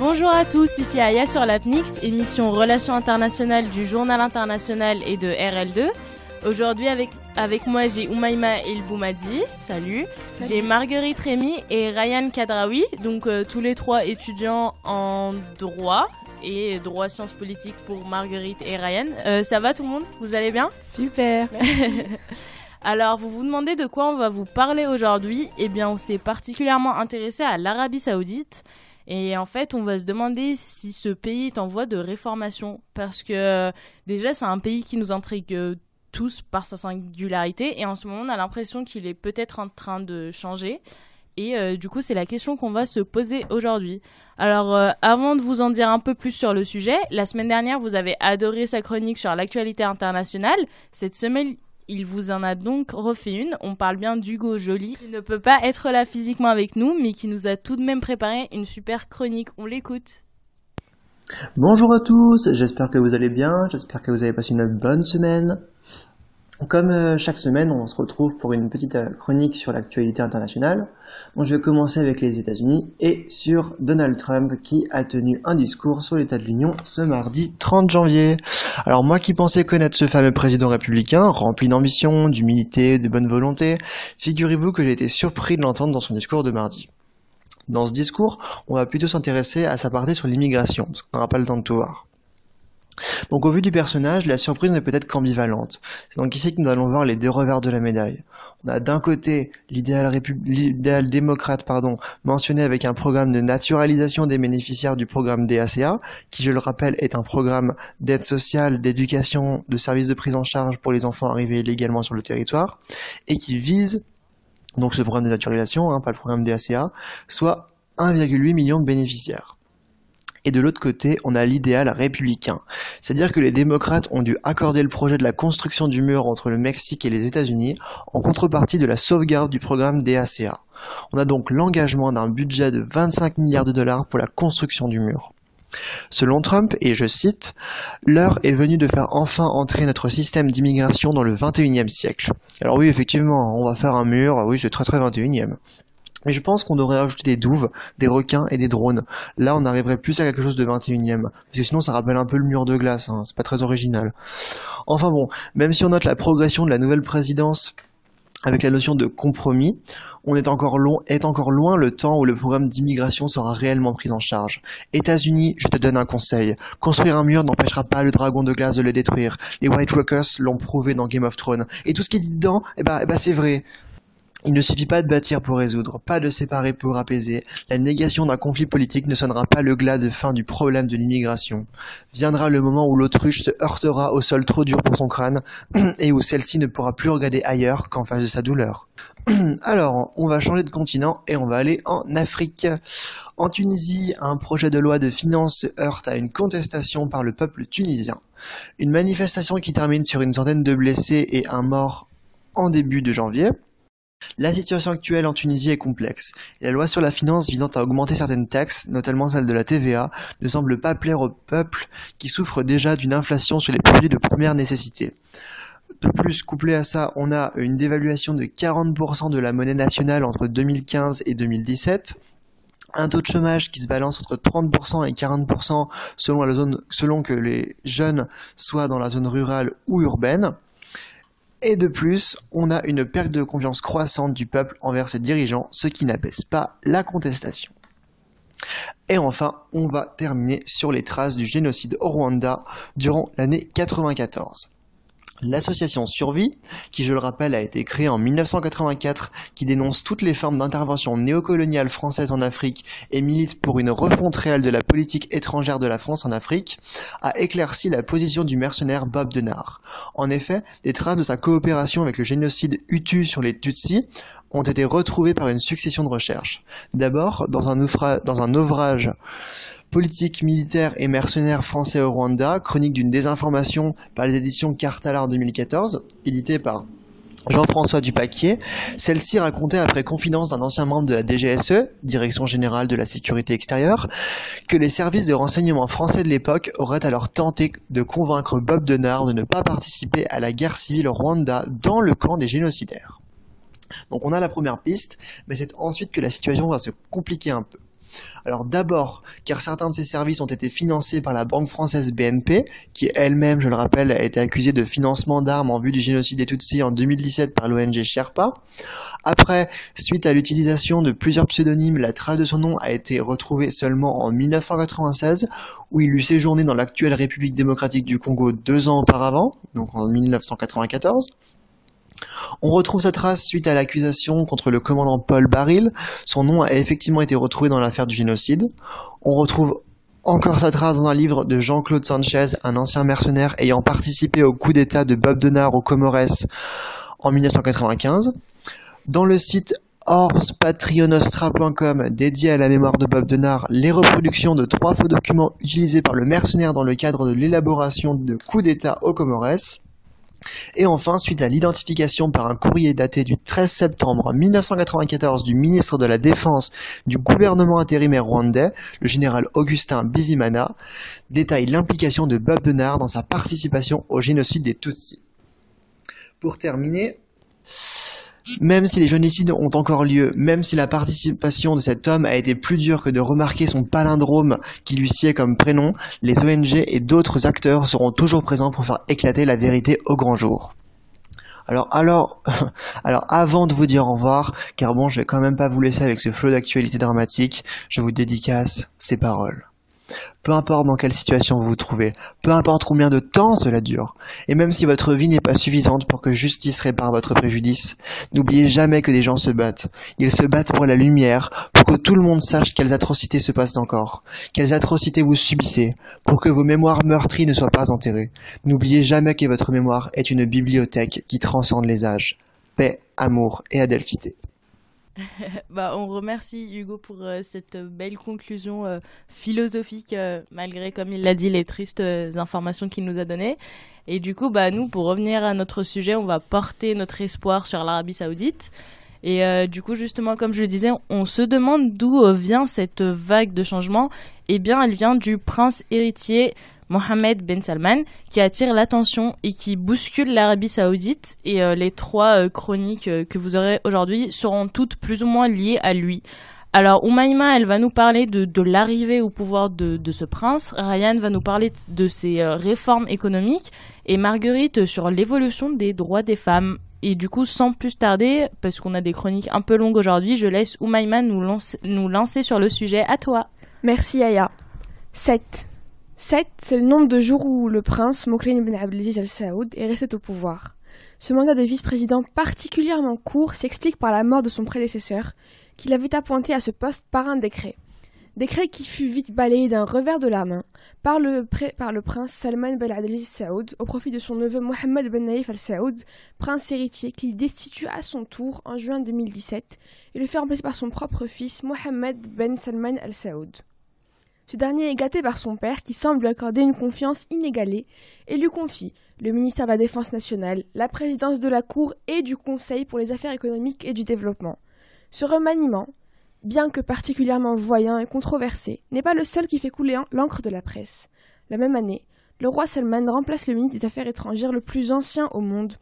Bonjour à tous, ici Aya sur l'APNIX, émission Relations internationales du Journal international et de RL2. Aujourd'hui avec, avec moi j'ai Oumaima El Boumadi, salut. J'ai Marguerite Rémy et Ryan Kadraoui, donc euh, tous les trois étudiants en droit et droit sciences politiques pour Marguerite et Ryan. Euh, ça va tout le monde? Vous allez bien? Super. Alors, vous vous demandez de quoi on va vous parler aujourd'hui? Eh bien, on s'est particulièrement intéressé à l'Arabie Saoudite. Et en fait, on va se demander si ce pays est en voie de réformation. Parce que euh, déjà, c'est un pays qui nous intrigue tous par sa singularité. Et en ce moment, on a l'impression qu'il est peut-être en train de changer. Et euh, du coup, c'est la question qu'on va se poser aujourd'hui. Alors, euh, avant de vous en dire un peu plus sur le sujet, la semaine dernière, vous avez adoré sa chronique sur l'actualité internationale. Cette semaine, il vous en a donc refait une. On parle bien d'Hugo Joly, qui ne peut pas être là physiquement avec nous, mais qui nous a tout de même préparé une super chronique. On l'écoute. Bonjour à tous, j'espère que vous allez bien, j'espère que vous avez passé une bonne semaine. Comme euh, chaque semaine, on se retrouve pour une petite euh, chronique sur l'actualité internationale. Je vais commencer avec les États-Unis et sur Donald Trump qui a tenu un discours sur l'état de l'Union ce mardi 30 janvier. Alors moi qui pensais connaître ce fameux président républicain, rempli d'ambition, d'humilité, de bonne volonté, figurez-vous que j'ai été surpris de l'entendre dans son discours de mardi. Dans ce discours, on va plutôt s'intéresser à sa partie sur l'immigration, parce qu'on n'aura pas le temps de tout voir. Donc au vu du personnage, la surprise ne peut être qu'ambivalente. C'est donc ici que nous allons voir les deux revers de la médaille. On a d'un côté l'idéal, l'idéal démocrate pardon, mentionné avec un programme de naturalisation des bénéficiaires du programme DACA, qui je le rappelle est un programme d'aide sociale, d'éducation, de services de prise en charge pour les enfants arrivés illégalement sur le territoire, et qui vise donc ce programme de naturalisation, hein, pas le programme DACA, soit 1,8 million de bénéficiaires. Et de l'autre côté, on a l'idéal républicain. C'est-à-dire que les démocrates ont dû accorder le projet de la construction du mur entre le Mexique et les États-Unis en contrepartie de la sauvegarde du programme DACA. On a donc l'engagement d'un budget de 25 milliards de dollars pour la construction du mur. Selon Trump, et je cite, l'heure est venue de faire enfin entrer notre système d'immigration dans le 21e siècle. Alors oui, effectivement, on va faire un mur, oui, c'est très très 21e. Mais je pense qu'on devrait ajouter des douves, des requins et des drones. Là, on arriverait plus à quelque chose de 21ème. Parce que sinon, ça rappelle un peu le mur de glace. Hein. C'est pas très original. Enfin bon, même si on note la progression de la nouvelle présidence avec la notion de compromis, on est encore, est encore loin le temps où le programme d'immigration sera réellement pris en charge. États-Unis, je te donne un conseil. Construire un mur n'empêchera pas le dragon de glace de le détruire. Les White Walkers l'ont prouvé dans Game of Thrones. Et tout ce qui est dit dedans, eh ben, eh ben c'est vrai. Il ne suffit pas de bâtir pour résoudre, pas de séparer pour apaiser. La négation d'un conflit politique ne sonnera pas le glas de fin du problème de l'immigration. Viendra le moment où l'autruche se heurtera au sol trop dur pour son crâne et où celle-ci ne pourra plus regarder ailleurs qu'en face de sa douleur. Alors, on va changer de continent et on va aller en Afrique. En Tunisie, un projet de loi de finances se heurte à une contestation par le peuple tunisien. Une manifestation qui termine sur une centaine de blessés et un mort en début de janvier. La situation actuelle en Tunisie est complexe. La loi sur la finance visant à augmenter certaines taxes, notamment celle de la TVA, ne semble pas plaire au peuple qui souffre déjà d'une inflation sur les produits de première nécessité. De plus, couplé à ça, on a une dévaluation de 40% de la monnaie nationale entre 2015 et 2017, un taux de chômage qui se balance entre 30% et 40% selon, que les jeunes soient dans la zone rurale ou urbaine. Et de plus, on a une perte de confiance croissante du peuple envers ses dirigeants, ce qui n'apaise pas la contestation. Et enfin, on va terminer sur les traces du génocide au Rwanda durant l'année 94. L'association Survie, qui je le rappelle a été créée en 1984, qui dénonce toutes les formes d'intervention néocoloniale française en Afrique et milite pour une refonte réelle de la politique étrangère de la France en Afrique, a éclairci la position du mercenaire Bob Denard. En effet, des traces de sa coopération avec le génocide Hutu sur les Tutsis ont été retrouvées par une succession de recherches. D'abord, dans un, ouvrage Politique, militaire et mercenaires français au Rwanda, chronique d'une désinformation par les éditions Cartala en 2014, édité par Jean-François Dupaquier. Celle-ci racontait après confidence d'un ancien membre de la DGSE, Direction Générale de la Sécurité Extérieure, que les services de renseignement français de l'époque auraient alors tenté de convaincre Bob Denard de ne pas participer à la guerre civile au Rwanda dans le camp des génocidaires. Donc on a la première piste, mais c'est ensuite que la situation va se compliquer un peu. Alors d'abord, car certains de ces services ont été financés par la banque française BNP, qui elle-même, je le rappelle, a été accusée de financement d'armes en vue du génocide des Tutsis en 2017 par l'ONG Sherpa. Après, suite à l'utilisation de plusieurs pseudonymes, la trace de son nom a été retrouvée seulement en 1996, où il eut séjourné dans l'actuelle République démocratique du Congo deux ans auparavant, donc en 1994. On retrouve sa trace suite à l'accusation contre le commandant Paul Baril. Son nom a effectivement été retrouvé dans l'affaire du génocide. On retrouve encore sa trace dans un livre de Jean-Claude Sanchez, un ancien mercenaire ayant participé au coup d'état de Bob Denard au Comores en 1995. Dans le site horspatrio-nostra.com dédié à la mémoire de Bob Denard, les reproductions de trois faux documents utilisés par le mercenaire dans le cadre de l'élaboration de coup d'état au Comores. Et enfin, suite à l'identification par un courrier daté du 13 septembre 1994 du ministre de la Défense du gouvernement intérimaire rwandais, le général Augustin Bizimana, détaille l'implication de Bob Denard dans sa participation au génocide des Tutsis. Pour terminer, même si les génocides ont encore lieu, même si la participation de cet homme a été plus dure que de remarquer son palindrome qui lui sied comme prénom, les ONG et d'autres acteurs seront toujours présents pour faire éclater la vérité au grand jour. Alors, alors, alors, avant de vous dire au revoir, car bon, je vais quand même pas vous laisser avec ce flot d'actualité dramatique, je vous dédicace ces paroles. Peu importe dans quelle situation vous vous trouvez, peu importe combien de temps cela dure, et même si votre vie n'est pas suffisante pour que justice répare votre préjudice, n'oubliez jamais que des gens se battent. Ils se battent pour la lumière, pour que tout le monde sache quelles atrocités se passent encore, quelles atrocités vous subissez, pour que vos mémoires meurtries ne soient pas enterrées. N'oubliez jamais que votre mémoire est une bibliothèque qui transcende les âges. Paix, amour et adelphité. bah, on remercie Hugo pour euh, cette belle conclusion euh, philosophique, euh, malgré, comme il l'a dit, les tristes informations qu'il nous a données. Et du coup, bah, nous, pour revenir à notre sujet, on va porter notre espoir sur l'Arabie Saoudite. Et du coup, justement, comme je le disais, on se demande d'où vient cette vague de changement. Eh bien, elle vient du prince héritier Mohamed Ben Salman, qui attire l'attention et qui bouscule l'Arabie Saoudite. Et euh, les trois euh, chroniques euh, que vous aurez aujourd'hui seront toutes plus ou moins liées à lui. Alors, Oumaima, elle va nous parler de, l'arrivée au pouvoir de, ce prince. Ryan va nous parler de ses réformes économiques. Et Marguerite sur l'évolution des droits des femmes. Et du coup, sans plus tarder, parce qu'on a des chroniques un peu longues aujourd'hui, je laisse Oumaima nous, nous lancer sur le sujet. À toi. Merci, Aya. 7. 7, c'est le nombre de jours où le prince Mokhrin ibn Abdelaziz Al Saoud est resté au pouvoir. Ce mandat de vice-président particulièrement court s'explique par la mort de son prédécesseur, qui l'avait appointé à ce poste par un décret. Décret qui fut vite balayé d'un revers de la main par le, prince Salman Ben Abdelaziz Saoud au profit de son neveu Mohammed Ben Naïf Al Saoud, prince héritier qu'il destitue à son tour en juin 2017 et le fait remplacer par son propre fils Mohammed Ben Salman Al Saoud. Ce dernier est gâté par son père qui semble lui accorder une confiance inégalée et lui confie le ministère de la Défense nationale, la présidence de la Cour et du Conseil pour les affaires économiques et du développement. Ce remaniement, bien que particulièrement voyant et controversé, n'est pas le seul qui fait couler l'encre de la presse. La même année, le roi Salman remplace le ministre des Affaires étrangères le plus ancien au monde,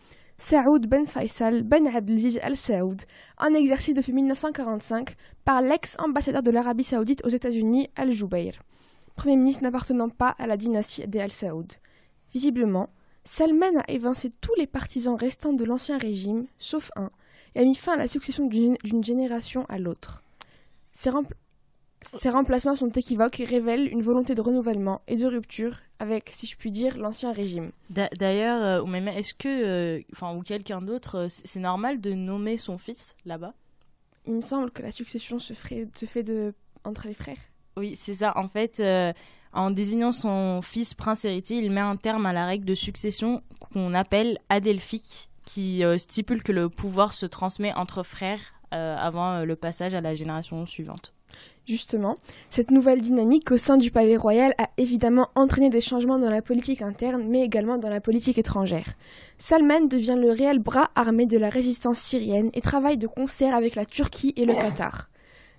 Saoud Ben Faisal Ben Abdelaziz Al Saoud, en exercice depuis 1945 par l'ex-ambassadeur de l'Arabie Saoudite aux États-Unis Al Jubair, premier ministre n'appartenant pas à la dynastie des Al Saoud. Visiblement, Salman a évincé tous les partisans restants de l'ancien régime, sauf un, et a mis fin à la succession d'une génération à l'autre. Ces remplacements sont équivoques et révèlent une volonté de renouvellement et de rupture avec, si je puis dire, l'ancient régime. D'ailleurs, euh, est-ce que, euh, enfin, ou quelqu'un d'autre, euh, c'est normal de nommer son fils là-bas? Il me semble que la succession se, ferait, se fait de, entre les frères. Oui, c'est ça. En fait, en désignant son fils prince héritier, il met un terme à la règle de succession qu'on appelle adelphique, qui stipule que le pouvoir se transmet entre frères avant le passage à la génération suivante. Justement, cette nouvelle dynamique au sein du palais royal a évidemment entraîné des changements dans la politique interne, mais également dans la politique étrangère. Salman devient le réel bras armé de la résistance syrienne et travaille de concert avec la Turquie et le Qatar.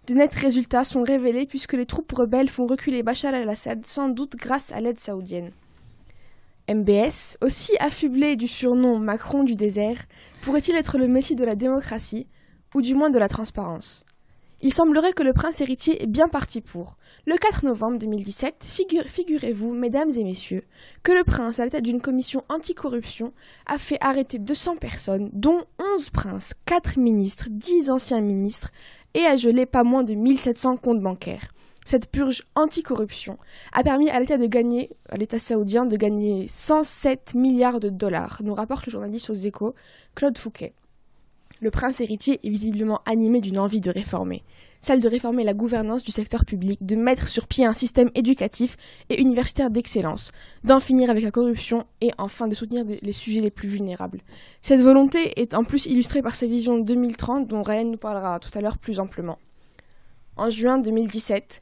De nets résultats sont révélés puisque les troupes rebelles font reculer Bachar al-Assad, sans doute grâce à l'aide saoudienne. MBS, aussi affublé du surnom Macron du désert, pourrait-il être le messie de la démocratie, ou du moins de la transparence? Il semblerait que le prince héritier est bien parti pour. Le 4 novembre 2017, figurez-vous, mesdames et messieurs, que le prince, à la tête d'une commission anticorruption, a fait arrêter 200 personnes, dont 11 princes, 4 ministres, 10 anciens ministres, et a gelé pas moins de 1700 comptes bancaires. Cette purge anticorruption a permis à l'État de gagner, à l'État saoudien de gagner 107 milliards de dollars, nous rapporte le journaliste aux échos, Claude Fouquet. Le prince héritier est visiblement animé d'une envie de réformer, celle de réformer la gouvernance du secteur public, de mettre sur pied un système éducatif et universitaire d'excellence, d'en finir avec la corruption et enfin de soutenir les sujets les plus vulnérables. Cette volonté est en plus illustrée par sa vision 2030 dont Ryan nous parlera tout à l'heure plus amplement. En juin 2017,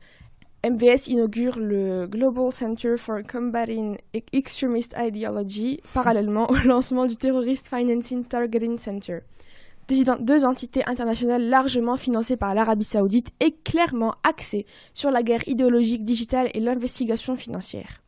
MBS inaugure le Global Center for Combating Extremist Ideology, parallèlement au lancement du Terrorist Financing Targeting Center deux entités internationales largement financées par l'Arabie saoudite et clairement axées sur la guerre idéologique digitale et l'investigation financière.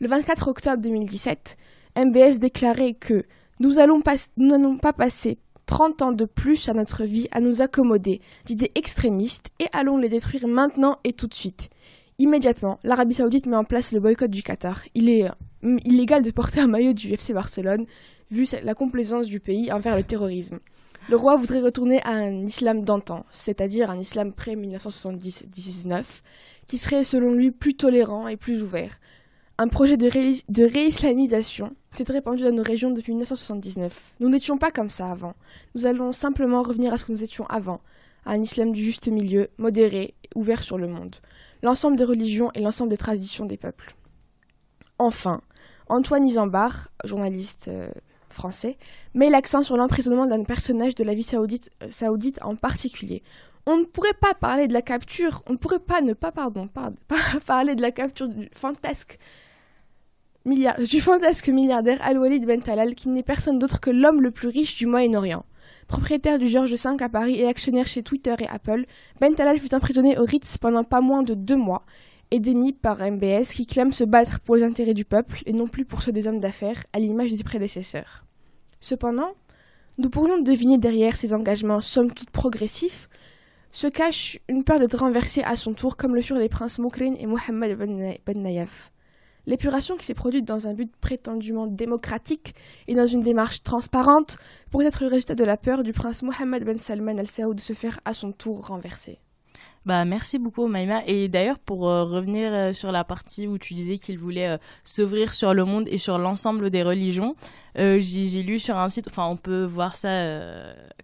Le 24 octobre 2017, MBS déclarait que nous n'allons pas passer 30 ans de plus à notre vie à nous accommoder d'idées extrémistes et allons les détruire maintenant et tout de suite. Immédiatement, l'Arabie saoudite met en place le boycott du Qatar. Il est hum, illégal de porter un maillot du FC Barcelone, vu la complaisance du pays envers le terrorisme. Le roi voudrait retourner à un islam d'antan, c'est-à-dire un islam pré-1979, qui serait selon lui plus tolérant et plus ouvert. Un projet de, réislamisation s'est répandu dans nos régions depuis 1979. Nous n'étions pas comme ça avant. Nous allons simplement revenir à ce que nous étions avant, à un islam du juste milieu, modéré, ouvert sur le monde, l'ensemble des religions et l'ensemble des traditions des peuples. Enfin, Antoine Isambard, journaliste euh, français, met l'accent sur l'emprisonnement d'un personnage de la vie saoudite, euh, saoudite en particulier. On ne pourrait pas parler de la capture, on ne pourrait pas ne pas, parler de la capture du fantasque, milliard, du fantasque milliardaire Al-Walid Ben Talal, qui n'est personne d'autre que l'homme le plus riche du Moyen-Orient. Propriétaire du George V à Paris et actionnaire chez Twitter et Apple, Ben Talal fut emprisonné au Ritz pendant pas moins de deux mois et démis par MBS qui clame se battre pour les intérêts du peuple et non plus pour ceux des hommes d'affaires, à l'image des prédécesseurs. Cependant, nous pourrions deviner derrière ces engagements somme toute progressifs se cache une peur d'être renversé à son tour comme le furent les princes Moukrin et Mohammed Ben, Nayef. L'épuration qui s'est produite dans un but prétendument démocratique et dans une démarche transparente pourrait être le résultat de la peur du prince Mohammed Ben Salman Al Saoud de se faire à son tour renverser. Bah, merci beaucoup, Maïma. Et d'ailleurs, pour euh, revenir euh, sur la partie où tu disais qu'il voulait euh, s'ouvrir sur le monde et sur l'ensemble des religions, j'ai lu sur un site, enfin, on peut voir ça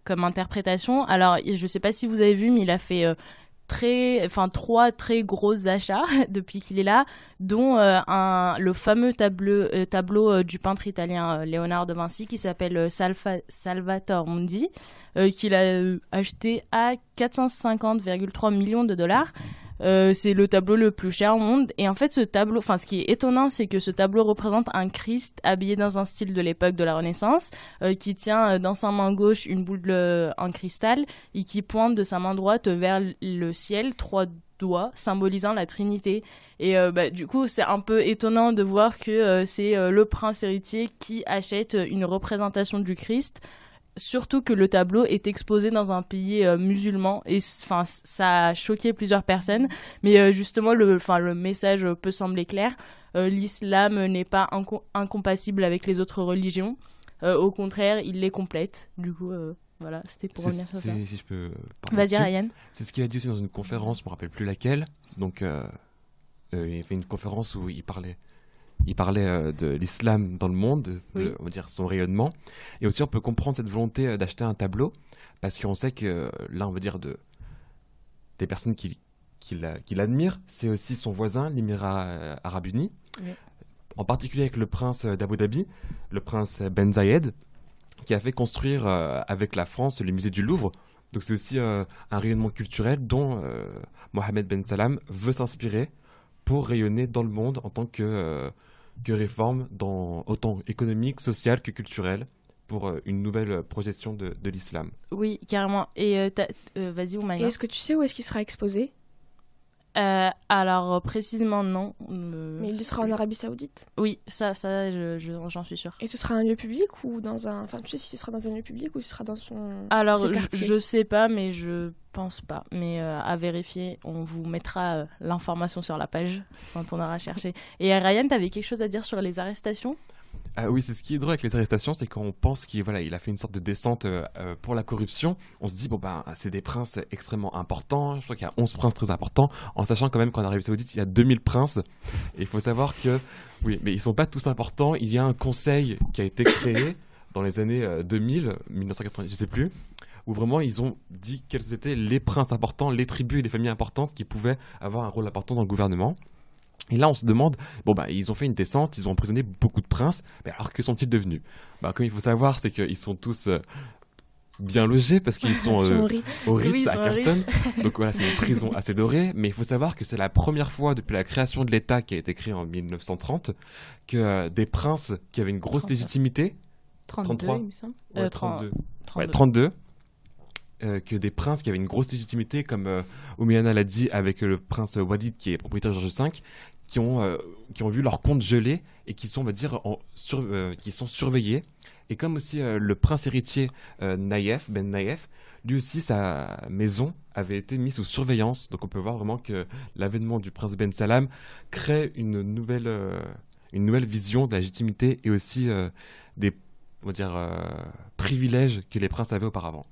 comme interprétation. Alors, je ne sais pas si vous avez vu, mais il a fait très, enfin trois très gros achats depuis qu'il est là, dont euh, un, le fameux tableau, euh, euh, du peintre italien Léonard de Vinci qui s'appelle Salvatore Mundi, qu'il a acheté à 450,3 millions de dollars. Euh, c'est le tableau le plus cher au monde. Et en fait, ce tableau, enfin, ce qui est étonnant, c'est que ce tableau représente un Christ habillé dans un style de l'époque de la Renaissance, euh, qui tient euh, dans sa main gauche une boule en cristal et qui pointe de sa main droite vers le ciel, trois doigts symbolisant la Trinité. Et bah, du coup, c'est un peu étonnant de voir que c'est le prince héritier qui achète une représentation du Christ surtout que le tableau est exposé dans un pays euh, musulman et enfin ça a choqué plusieurs personnes. Mais euh, justement le enfin le message peut sembler clair. Euh, l'islam n'est pas incompatible avec les autres religions. Au contraire il les complète. Du coup voilà c'était pour revenir sur ça. si je peux vas-y Ryan. C'est ce qu'il a dit aussi dans une conférence je me rappelle plus laquelle. Donc il a fait une conférence où il parlait il parlait euh, de l'islam dans le monde, de, on va dire son rayonnement. Et aussi, on peut comprendre cette volonté euh, d'acheter un tableau, parce qu'on sait que là, on va dire de, des personnes qui, qui l'admirent, c'est aussi son voisin, l'Émirat euh, arabe uni, en particulier avec le prince d'Abu Dhabi, le prince Ben Zayed, qui a fait construire avec la France le musée du Louvre. Donc c'est aussi un rayonnement culturel dont Mohamed Ben Salam veut s'inspirer pour rayonner dans le monde en tant que, que réforme dans, autant économique, sociale que culturelle pour une nouvelle projection de, de l'islam. Oui, carrément. Et vas-y, Oumaya. Est-ce que tu sais où est-ce qu'il sera exposé? Euh, alors euh, précisément non. Euh, Mais il sera en Arabie Saoudite. Oui, ça, ça, j'en je, suis sûr. Et ce sera un lieu public ou dans un, enfin, tu sais si ce sera dans un lieu public ou ce sera dans son. Alors, je, je, sais pas, mais je pense pas. Mais à vérifier, on vous mettra l'information sur la page quand on aura cherché. Et Ryan, t'avais quelque chose à dire sur les arrestations? Ah oui, c'est ce qui est drôle avec les arrestations, c'est qu'on pense qu'il voilà, il a fait une sorte de descente euh, euh, pour la corruption. On se dit, bon, ben, c'est des princes extrêmement importants. Je crois qu'il y a 11 princes très importants, en sachant quand même qu'en Arabie Saoudite, il y a 2000 princes. Il faut savoir que, oui, mais ils sont pas tous importants. Il y a un conseil qui a été créé dans les années 2000, euh, 1990, je sais plus, où vraiment ils ont dit quels étaient les princes importants, les tribus et les familles importantes qui pouvaient avoir un rôle important dans le gouvernement. Et là, on se demande, bon, bah, ils ont fait une descente, ils ont emprisonné beaucoup de princes, mais alors que sont-ils devenus? Bah, Comme il faut savoir, c'est qu'ils sont tous euh, bien logés parce qu'ils sont, euh, au Ritz à Carlton. Donc voilà, c'est une prison assez dorée, mais il faut savoir que c'est la première fois depuis la création de l'État qui a été créé en 1930 que euh, des princes qui avaient une grosse légitimité. 33, il me semble. 32. 32. que des princes qui avaient une grosse légitimité, comme euh, l'a dit avec le prince Walid qui est propriétaire de George V, qui ont, euh, qui ont vu leur compte gelé et qui sont, on va dire, en euh, qui sont surveillés. Et comme aussi euh, le prince héritier Naïef, Ben Naïef, lui aussi, sa maison avait été mise sous surveillance. Donc on peut voir vraiment que l'avènement du prince Ben Salam crée une nouvelle, une nouvelle vision de la légitimité et aussi des on va dire, privilèges que les princes avaient auparavant.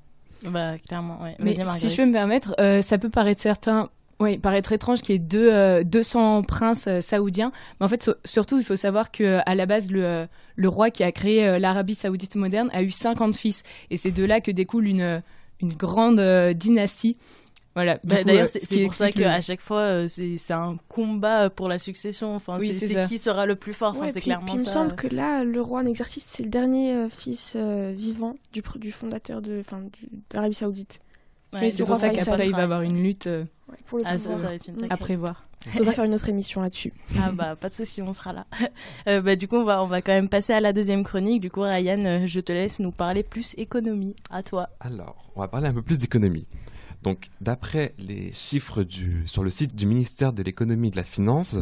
Bah, clairement, ouais. Mais si je peux me permettre, ça peut paraître certain oui, paraître étrange qu'il y ait deux, 200 euh, princes euh, saoudiens. Mais en fait, surtout, il faut savoir qu'à la base, le, euh, le, roi qui a créé l'Arabie saoudite moderne a eu 50 fils. Et c'est de là que découle une, une grande dynastie. Voilà. Bah, d'ailleurs, c'est pour ça qu'à chaque fois, c'est un combat pour la succession. Enfin, oui, c'est qui sera le plus fort. Enfin, c'est clairement puis Il me semble que là, le roi en exercice, c'est le dernier fils vivant du, du fondateur de, de l'Arabie saoudite. Oui, c'est pour ça qu'après, il va y avoir une lutte euh, ça, ça va être une à prévoir. On va faire une autre émission là-dessus. Ah bah pas de souci, on sera là. Euh, bah, du coup, on va, on va quand même passer à la deuxième chronique. Du coup, Ryan, euh, je te laisse nous parler plus économie. À toi. Alors, on va parler un peu plus d'économie. Donc, d'après les chiffres du, sur le site du ministère de l'économie et de la finance,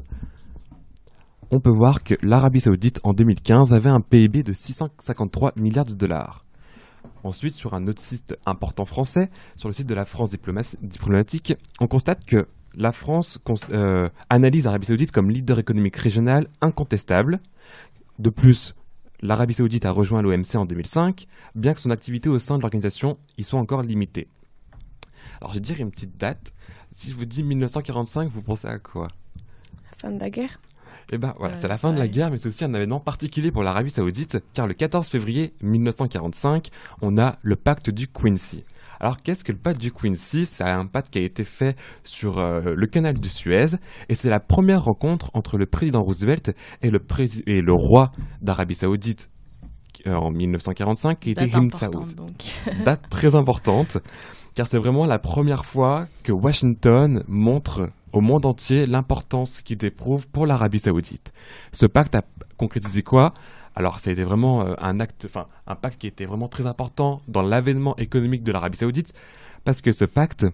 on peut voir que l'Arabie saoudite en 2015 avait un PIB de 653 milliards de dollars. Ensuite, sur un autre site important français, sur le site de la France diplomatique, on constate que la France euh, analyse l'Arabie saoudite comme leader économique régional incontestable. De plus, l'Arabie saoudite a rejoint l'OMC en 2005, bien que son activité au sein de l'organisation y soit encore limitée. Alors, je vais dire une petite date. Si je vous dis 1945, vous pensez à quoi? La fin de la guerre? Eh ben voilà, c'est la fin de la guerre, mais c'est aussi un événement particulier pour l'Arabie Saoudite, car le 14 février 1945, on a le pacte du Quincy. Alors qu'est-ce que le pacte du Quincy C'est un pacte qui a été fait sur euh, le canal de Suez, et c'est la première rencontre entre le président Roosevelt et le, et le roi d'Arabie Saoudite euh, en 1945, qui était Him Saoud. Date très importante, car c'est vraiment la première fois que Washington montre au monde entier l'importance qu'il éprouve pour l'Arabie Saoudite. Ce pacte a concrétisé quoi? Alors, ça a été vraiment euh, un acte, enfin, un pacte qui était vraiment très important dans l'avènement économique de l'Arabie Saoudite, parce que ce pacte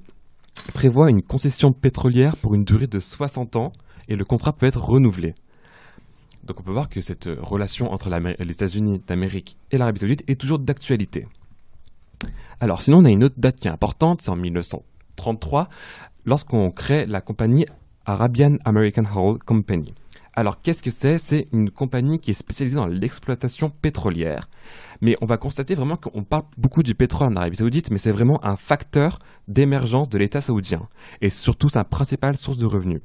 prévoit une concession pétrolière pour une durée de 60 ans et le contrat peut être renouvelé. Donc, on peut voir que cette relation entre les États-Unis d'Amérique et l'Arabie Saoudite est toujours d'actualité. Alors, sinon, on a une autre date qui est importante, c'est en 1933, lorsqu'on crée la compagnie Arabian American Oil Company. Alors qu'est-ce que c'est? C'est une compagnie qui est spécialisée dans l'exploitation pétrolière. Mais on va constater vraiment qu'on parle beaucoup du pétrole en Arabie saoudite, mais c'est vraiment un facteur d'émergence de l'État saoudien. Et surtout sa principale source de revenus.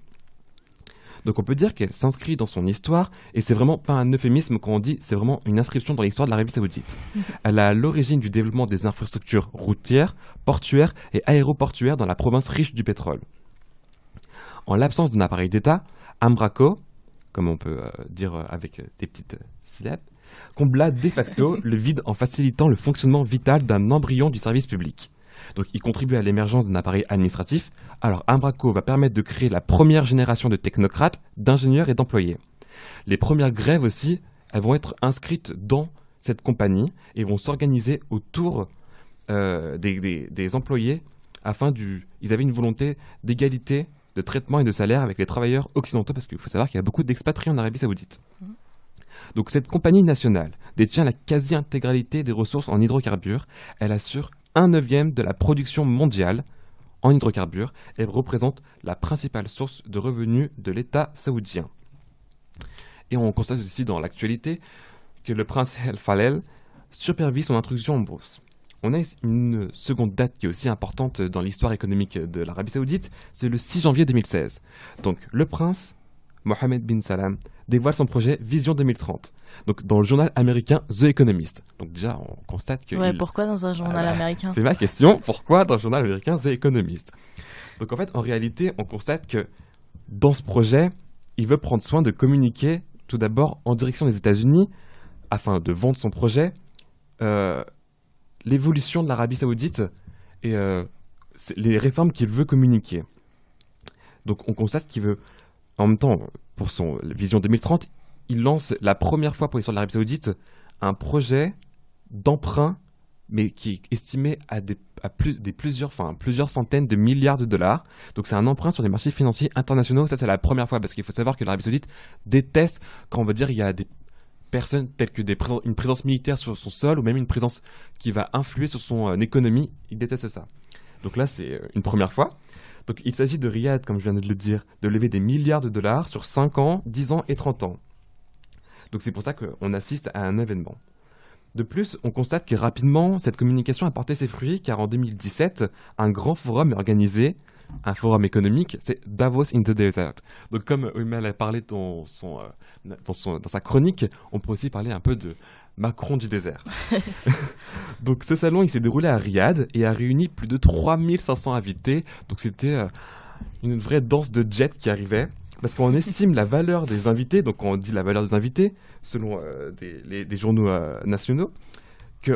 Donc on peut dire qu'elle s'inscrit dans son histoire, et c'est vraiment pas un euphémisme quand on dit, c'est vraiment une inscription dans l'histoire de l'Arabie saoudite. Elle a l'origine du développement des infrastructures routières, portuaires et aéroportuaires dans la province riche du pétrole. En l'absence d'un appareil d'État, Ambraco, comme on peut euh, dire euh, avec euh, des petites syllabes, combla de facto le vide en facilitant le fonctionnement vital d'un embryon du service public. Donc il contribue à l'émergence d'un appareil administratif. Alors Umbraco va permettre de créer la première génération de technocrates, d'ingénieurs et d'employés. Les premières grèves aussi, elles vont être inscrites dans cette compagnie et vont s'organiser autour euh, des, employés afin du... Ils avaient une volonté d'égalité de traitement et de salaire avec les travailleurs occidentaux parce qu'il faut savoir qu'il y a beaucoup d'expatriés en Arabie Saoudite. Mmh. Donc cette compagnie nationale détient la quasi-intégralité des ressources en hydrocarbures. Elle assure un neuvième de la production mondiale en hydrocarbures et représente la principale source de revenus de l'État saoudien. Et on constate aussi dans l'actualité que le prince El Falel supervise son introduction en bourse. On a une seconde date qui est aussi importante dans l'histoire économique de l'Arabie saoudite, c'est le 6 janvier 2016. Donc le prince Mohamed bin Salam dévoile son projet Vision 2030. Donc dans le journal américain The Economist. Donc déjà on constate que Ouais, pourquoi dans un journal américain? C'est ma question, pourquoi dans le journal américain The Economist? Donc en fait en réalité, on constate que dans ce projet, il veut prendre soin de communiquer tout d'abord en direction des États-Unis afin de vendre son projet euh, l'évolution de l'Arabie saoudite et euh, les réformes qu'il veut communiquer. Donc on constate qu'il veut, en même temps, pour son vision 2030, il lance la première fois pour l'histoire de l'Arabie saoudite un projet d'emprunt, mais qui est estimé à, des, plus, des plusieurs, enfin, plusieurs centaines de milliards de dollars. Donc c'est un emprunt sur les marchés financiers internationaux. Ça c'est la première fois parce qu'il faut savoir que l'Arabie saoudite déteste quand on va dire il y a des personnes telles que des une présence militaire sur son sol ou même une présence qui va influer sur son euh, économie, il déteste ça. Donc là, c'est euh, une première fois. Donc il s'agit de Riyad, comme je viens de le dire, de lever des milliards de dollars sur 5 ans, 10 ans et 30 ans. Donc c'est pour ça qu'on assiste à un événement. De plus, on constate que rapidement, cette communication a porté ses fruits car en 2017, un grand forum est organisé un forum économique, c'est Davos in the Desert. Donc comme Umel a parlé euh, dans, son, dans sa chronique, on peut aussi parler un peu de Macron du désert. donc ce salon, il s'est déroulé à Riyad et a réuni plus de 3500 invités. Donc c'était euh, une vraie danse de jet qui arrivait. Parce qu'on estime la valeur des invités, donc on dit la valeur des invités, selon euh, des, des, journaux nationaux,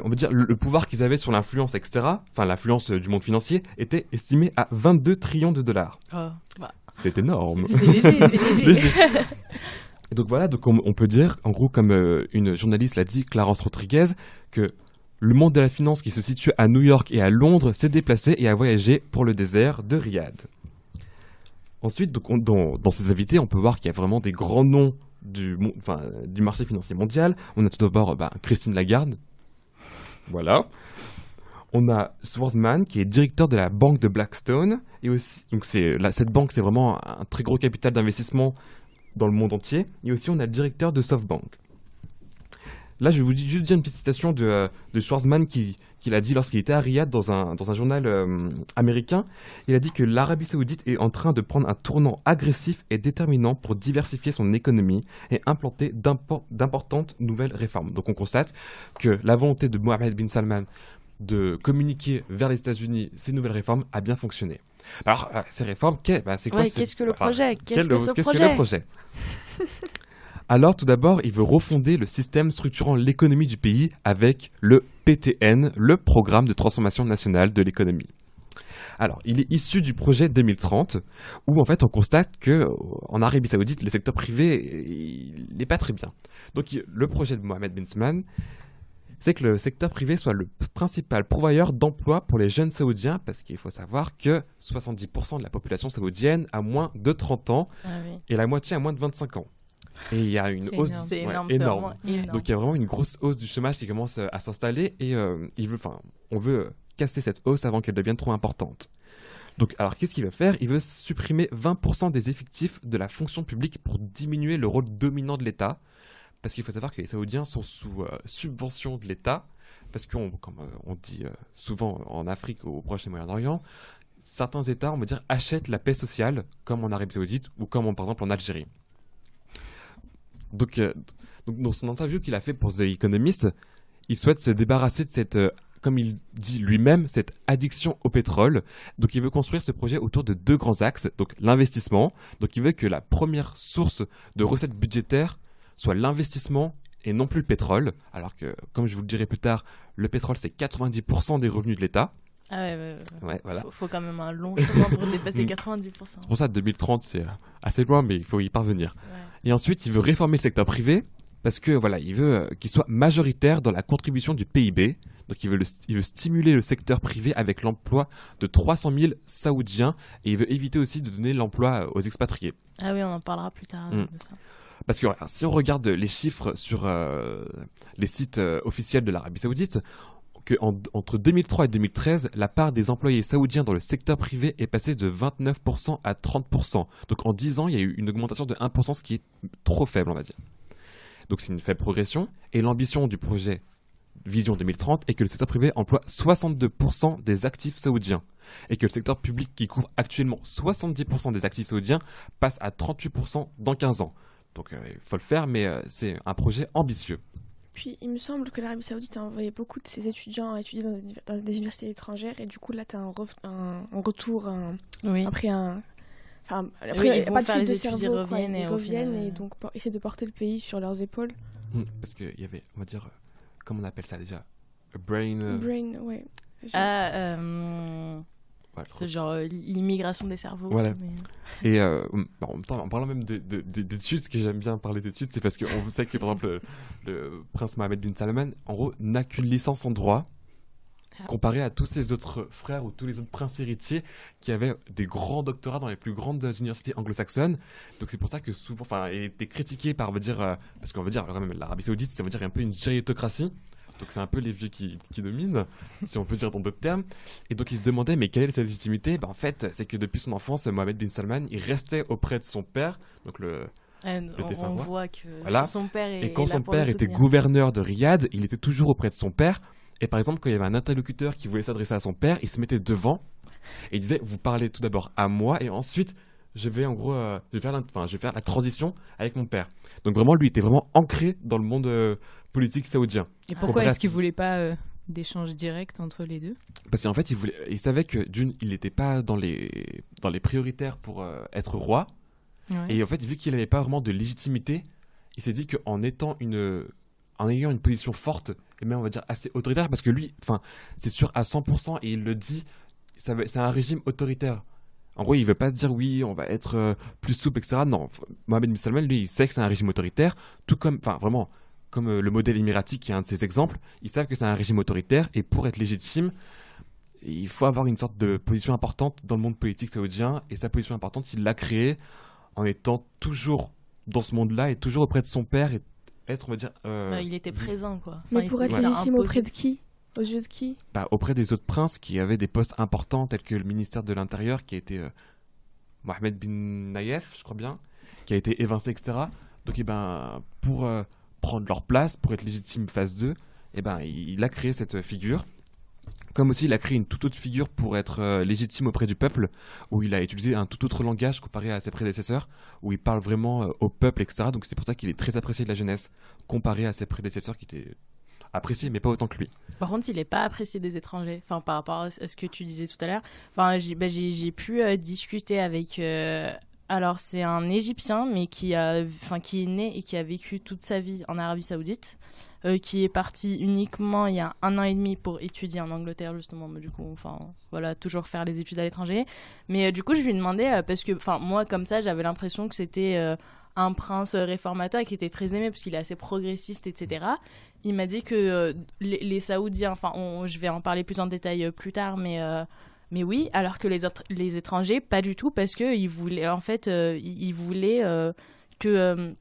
on veut dire le, pouvoir qu'ils avaient sur l'influence, etc., enfin l'influence du monde financier, était estimé à 22 trillions de dollars. Oh, bah. C'est énorme. C'est léger, c'est léger. donc voilà, donc on, peut dire, en gros, comme euh, une journaliste l'a dit, Clarence Rodriguez, que le monde de la finance qui se situe à New York et à Londres s'est déplacé et a voyagé pour le désert de Riyad. Ensuite, donc, dans, dans, ces invités, on peut voir qu'il y a vraiment des grands noms du, marché financier mondial. On a tout d'abord bah, Christine Lagarde, voilà. On a Swordsman qui est directeur de la banque de Blackstone et aussi donc cette banque c'est vraiment un très gros capital d'investissement dans le monde entier et aussi on a le directeur de SoftBank. Là, je vais vous juste dire une petite citation de, euh, de Schwarzman qui, qu'il a dit lorsqu'il était à Riyad dans un, dans un journal euh, américain. Il a dit que l'Arabie saoudite est en train de prendre un tournant agressif et déterminant pour diversifier son économie et implanter d'importantes nouvelles réformes. Donc on constate que la volonté de Mohamed bin Salman de communiquer vers les États-Unis ces nouvelles réformes a bien fonctionné. Alors, euh, ces réformes, bah, c'est quoi Qu'est-ce que le projet Qu'est-ce que, que le projet Alors tout d'abord, il veut refonder le système structurant l'économie du pays avec le PTN, le Programme de transformation nationale de l'économie. Alors, il est issu du projet 2030, où en fait on constate que euh, en Arabie Saoudite, le secteur privé n'est pas très bien. Donc, le projet de Mohamed bin Salman, c'est que le secteur privé soit le principal pourvoyeur d'emplois pour les jeunes saoudiens, parce qu'il faut savoir que 70% de la population saoudienne a moins de 30 ans ah et la moitié a moins de 25 ans. Et il y a une hausse énorme. Donc il y a vraiment une grosse hausse du chômage qui commence euh, à s'installer et euh, il veut, on veut casser cette hausse avant qu'elle devienne trop importante. Donc, alors, qu'est-ce qu'il veut faire? Il veut supprimer 20% des effectifs de la fonction publique pour diminuer le rôle dominant de l'État. Parce qu'il faut savoir que les Saoudiens sont sous euh, subvention de l'État. Parce qu'on, comme on dit souvent en Afrique, au Proche et Moyen-Orient, certains États, on va dire, achètent la paix sociale, comme en Arabie Saoudite ou comme par exemple en Algérie. Euh, donc, dans son interview qu'il a fait pour The Economist, il souhaite se débarrasser de cette, euh, comme il dit lui-même, cette addiction au pétrole. Donc il veut construire ce projet autour de deux grands axes. Donc l'investissement. Donc il veut que la première source de recettes budgétaires soit l'investissement et non plus le pétrole. Alors que, comme je vous le dirai plus tard, le pétrole c'est 90% des revenus de l'État. Ah ouais, ouais, ouais. Ouais, voilà. Faut, faut quand même un long chemin pour dépasser 90%. C'est pour ça 2030 c'est euh, assez loin, mais il faut y parvenir. Et ensuite, il veut réformer le secteur privé parce que voilà, il veut euh, qu'il soit majoritaire dans la contribution du PIB. Donc il veut, le il veut stimuler le secteur privé avec l'emploi de 300 000 Saoudiens et il veut éviter aussi de donner l'emploi euh, aux expatriés. Ah oui, on en parlera plus tard Mm. de ça. Parce que si on regarde les chiffres sur euh, les sites euh, officiels de l'Arabie Saoudite, que en- entre 2003 et 2013, la part des employés saoudiens dans le secteur privé est passée de 29% à 30%. Donc en 10 ans, il y a eu une augmentation de 1%, ce qui est trop faible, on va dire. Donc c'est une faible progression. Et l'ambition du projet Vision 2030 est que le secteur privé emploie 62% des actifs saoudiens. Et que le secteur public qui couvre actuellement 70% des actifs saoudiens passe à 38% dans 15 ans. Donc euh, il faut le faire, mais euh, c'est un projet ambitieux. Puis il me semble que l'Arabie Saoudite a envoyé beaucoup de ses étudiants à étudier dans des, dans des universités étrangères et du coup là tu as un, ref- un- un retour, un- Oui. après un. Enfin, après, Oui, ils vont pas de faire fuite les de études, ils cerveau, quoi, reviennent ils et reviennent final, et euh, donc essaient de porter le pays sur leurs épaules. Mm, Parce qu'il y avait, on va dire, comment on appelle ça déjà? A brain. Brain, ouais. Ah, euh, ouais, c'est genre euh, l'immigration des cerveaux. Voilà. mais- Et euh, bah, en temps, en parlant même de- de- de- d'études, ce que j'aime bien parler d'études, c'est parce qu'on sait que par exemple le, le prince Mohamed bin Salman, en gros, n'a qu'une licence en droit. Ah. Comparé à tous ses autres frères ou tous les autres princes héritiers qui avaient des grands doctorats dans les plus grandes universités anglo-saxonnes. Donc c'est pour ça que souvent, enfin, il était critiqué par, on va dire, euh, parce qu'on va dire, quand même, l'Arabie Saoudite, ça veut dire un peu une géritocratie. Donc c'est un peu les vieux qui, qui dominent, si on peut dire dans d'autres termes. Et donc il se demandait, mais quelle est sa légitimité? Bah, En fait, c'est que depuis son enfance, Mohamed bin Salman, il restait auprès de son père, donc le, Euh, on, voit que Voilà. son père est et quand son père était gouverneur de Riyad, il était toujours auprès de son père. Et par exemple, quand il y avait un interlocuteur qui voulait s'adresser à son père, il se mettait devant et il disait Vous parlez tout d'abord à moi et ensuite je vais en gros euh, je, vais faire la, enfin, je vais faire la transition avec mon père. Donc vraiment, lui était vraiment ancré dans le monde euh, politique saoudien. Et pourquoi est-ce qu'il ce- voulait pas euh, d'échange direct entre les deux? Parce qu'en fait, il, voulait, il savait que d'une, il n'était pas dans les, dans les prioritaires pour euh, être roi. Ouais. Et en fait, vu qu'il n'avait pas vraiment de légitimité, il s'est dit qu'en étant une, en ayant une position forte, et même on va dire assez autoritaire, parce que lui, enfin, c'est sûr à 100% et il le dit, c'est un régime autoritaire. En gros, il veut pas se dire oui, on va être euh, plus souple, etc. Non, Mohamed bin Salman, lui, il sait que c'est un régime autoritaire, tout comme, enfin, vraiment, comme euh, le modèle émiratique qui est un de ses exemples. Ils savent que c'est un régime autoritaire et pour être légitime, il faut avoir une sorte de position importante dans le monde politique saoudien. Et sa position importante, il l'a créée en étant toujours dans ce monde-là et toujours auprès de son père et être, on va dire, euh, Ouais, il était présent, quoi. Mais pour être légitime auprès de qui? Aux yeux de qui? Bah, auprès des autres princes qui avaient des postes importants tels que le ministère de l'Intérieur qui a été euh, Mohamed bin Nayef, je crois bien, qui a été évincé, etc. Donc, eh ben, pour euh, prendre leur place, pour être légitime phase 2, eh ben, il, a créé cette figure. Comme aussi, il a créé une toute autre figure pour être euh, légitime auprès du peuple, où il a utilisé un tout autre langage comparé à ses prédécesseurs, où il parle vraiment euh, au peuple, etc. Donc c'est pour ça qu'il est très apprécié de la jeunesse, comparé à ses prédécesseurs qui étaient appréciés, mais pas autant que lui. Par contre, il n'est pas apprécié des étrangers. Enfin, par rapport à ce que tu disais tout à l'heure. Enfin, j'ai bah, pu euh, discuter avec. Alors, c'est un Égyptien, mais qui, a, qui est né et qui a vécu toute sa vie en Arabie Saoudite, euh, qui est parti uniquement il y a un an et demi pour étudier en Angleterre, justement. Mais du coup, enfin, voilà, toujours faire les études à l'étranger. Mais euh, du coup, je lui ai demandé, euh, parce que, enfin, moi, comme ça, j'avais l'impression que c'était un prince réformateur et qui était très aimé parce qu'il est assez progressiste, etc. Il m'a dit que les, les Saoudiens, enfin, je vais en parler plus en détail plus tard, mais, mais oui, alors que les, autres, les étrangers, pas du tout, parce qu'ils voulaient, en fait, euh, ils voulaient euh, que.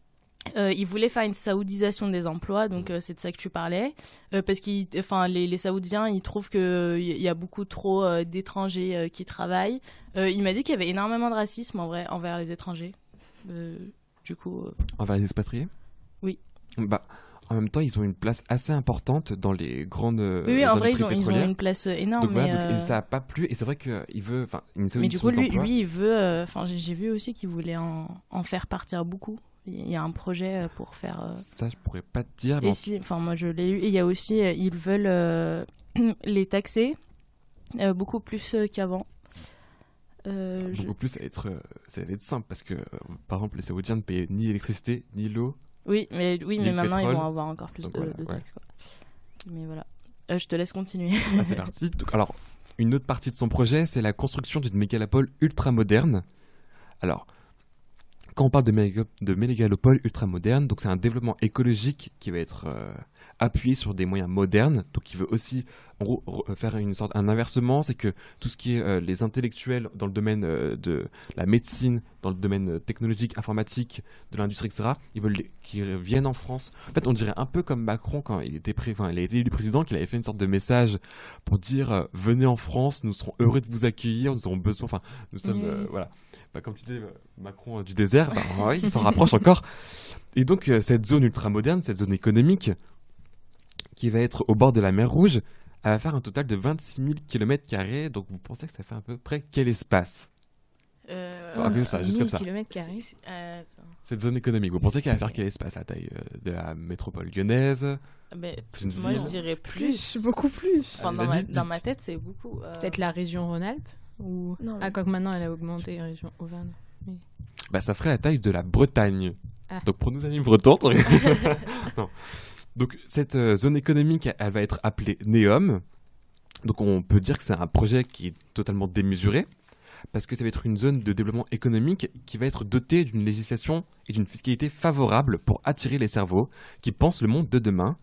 euh, ils voulaient faire une saoudisation des emplois, donc euh, c'est de ça que tu parlais, Euh, parce enfin, les, les Saoudiens, ils trouvent que il y a beaucoup trop d'étrangers qui travaillent. Il m'a dit qu'il y avait énormément de racisme en vrai envers les étrangers. Du coup, Envers les expatriés? Oui. Bah, en même temps, ils ont une place assez importante dans les grandes euh, oui, oui, en vrai, ils ont, ils ont pétrolières. une place euh, énorme. Donc voilà, mais, donc, et euh, ça a pas plu. Et c'est vrai qu'il veut. Enfin, une Mais du coup, lui, lui il veut. euh, Enfin, j'ai j'ai vu aussi qu'il voulait en, en faire partir beaucoup. Il y a un projet euh, pour faire. euh, Ça, je pourrais pas te dire. Mais Et si, enfin, moi, je l'ai lu. Et il y a aussi, euh, ils veulent euh, les taxer euh, beaucoup plus euh, qu'avant. Euh, je- beaucoup plus, ça va être, euh, ça va être simple parce que, euh, par exemple, les Saoudiens ne payaient ni l'électricité ni l'eau. Oui, mais oui, mais maintenant ils pétrole. vont avoir encore plus Donc de, voilà, de ouais. taxes. quoi. Mais voilà. Euh, je te laisse continuer. Ah, c'est parti. Donc, alors, une autre partie de son projet, c'est la construction d'une mégalopole ultra moderne. Alors, quand on parle de, méga- de mégalopole ultra moderne, donc c'est un développement écologique qui va être euh, appuyé sur des moyens modernes. Donc, il veut aussi en gros, re- faire une sorte un inversement, c'est que tout ce qui est euh, les intellectuels dans le domaine euh, de la médecine, dans le domaine technologique, informatique, de l'industrie, etc., ils veulent qu'ils viennent en France. En fait, on dirait un peu comme Macron quand il était pré- enfin, il a été élu président, qu'il avait fait une sorte de message pour dire venez en France, nous serons heureux de vous accueillir, nous aurons besoin, enfin, nous sommes, voilà, Bah, comme tu disais, euh, Macron euh, du désert, bah, ouais, il s'en rapproche encore. Et donc, euh, cette zone ultra moderne, cette zone économique, qui va être au bord de la mer Rouge, elle va faire un total de 26 000 km. Donc, vous pensez que ça fait à peu près quel espace? Euh, Faut rappeler ça, juste comme ça. euh. Cette zone économique, vous pensez qu'elle va faire quel espace à la taille euh, de la métropole lyonnaise? Mais moi, je dirais plus. Plus, beaucoup plus. Enfin, Allez, dans, ma, dans tête, c'est beaucoup. euh, Peut-être la région Rhône-Alpes ou... Non. Ah, quoique maintenant elle a augmenté, région Auvergne. bah, ça ferait la taille de la Bretagne. Ah. Donc pour nos amis bretons. non. Donc cette euh, zone économique, elle va être appelée NEOM. Donc on peut dire que c'est un projet qui est totalement démesuré parce que ça va être une zone de développement économique qui va être dotée d'une législation et d'une fiscalité favorable pour attirer les cerveaux qui pensent le monde de demain.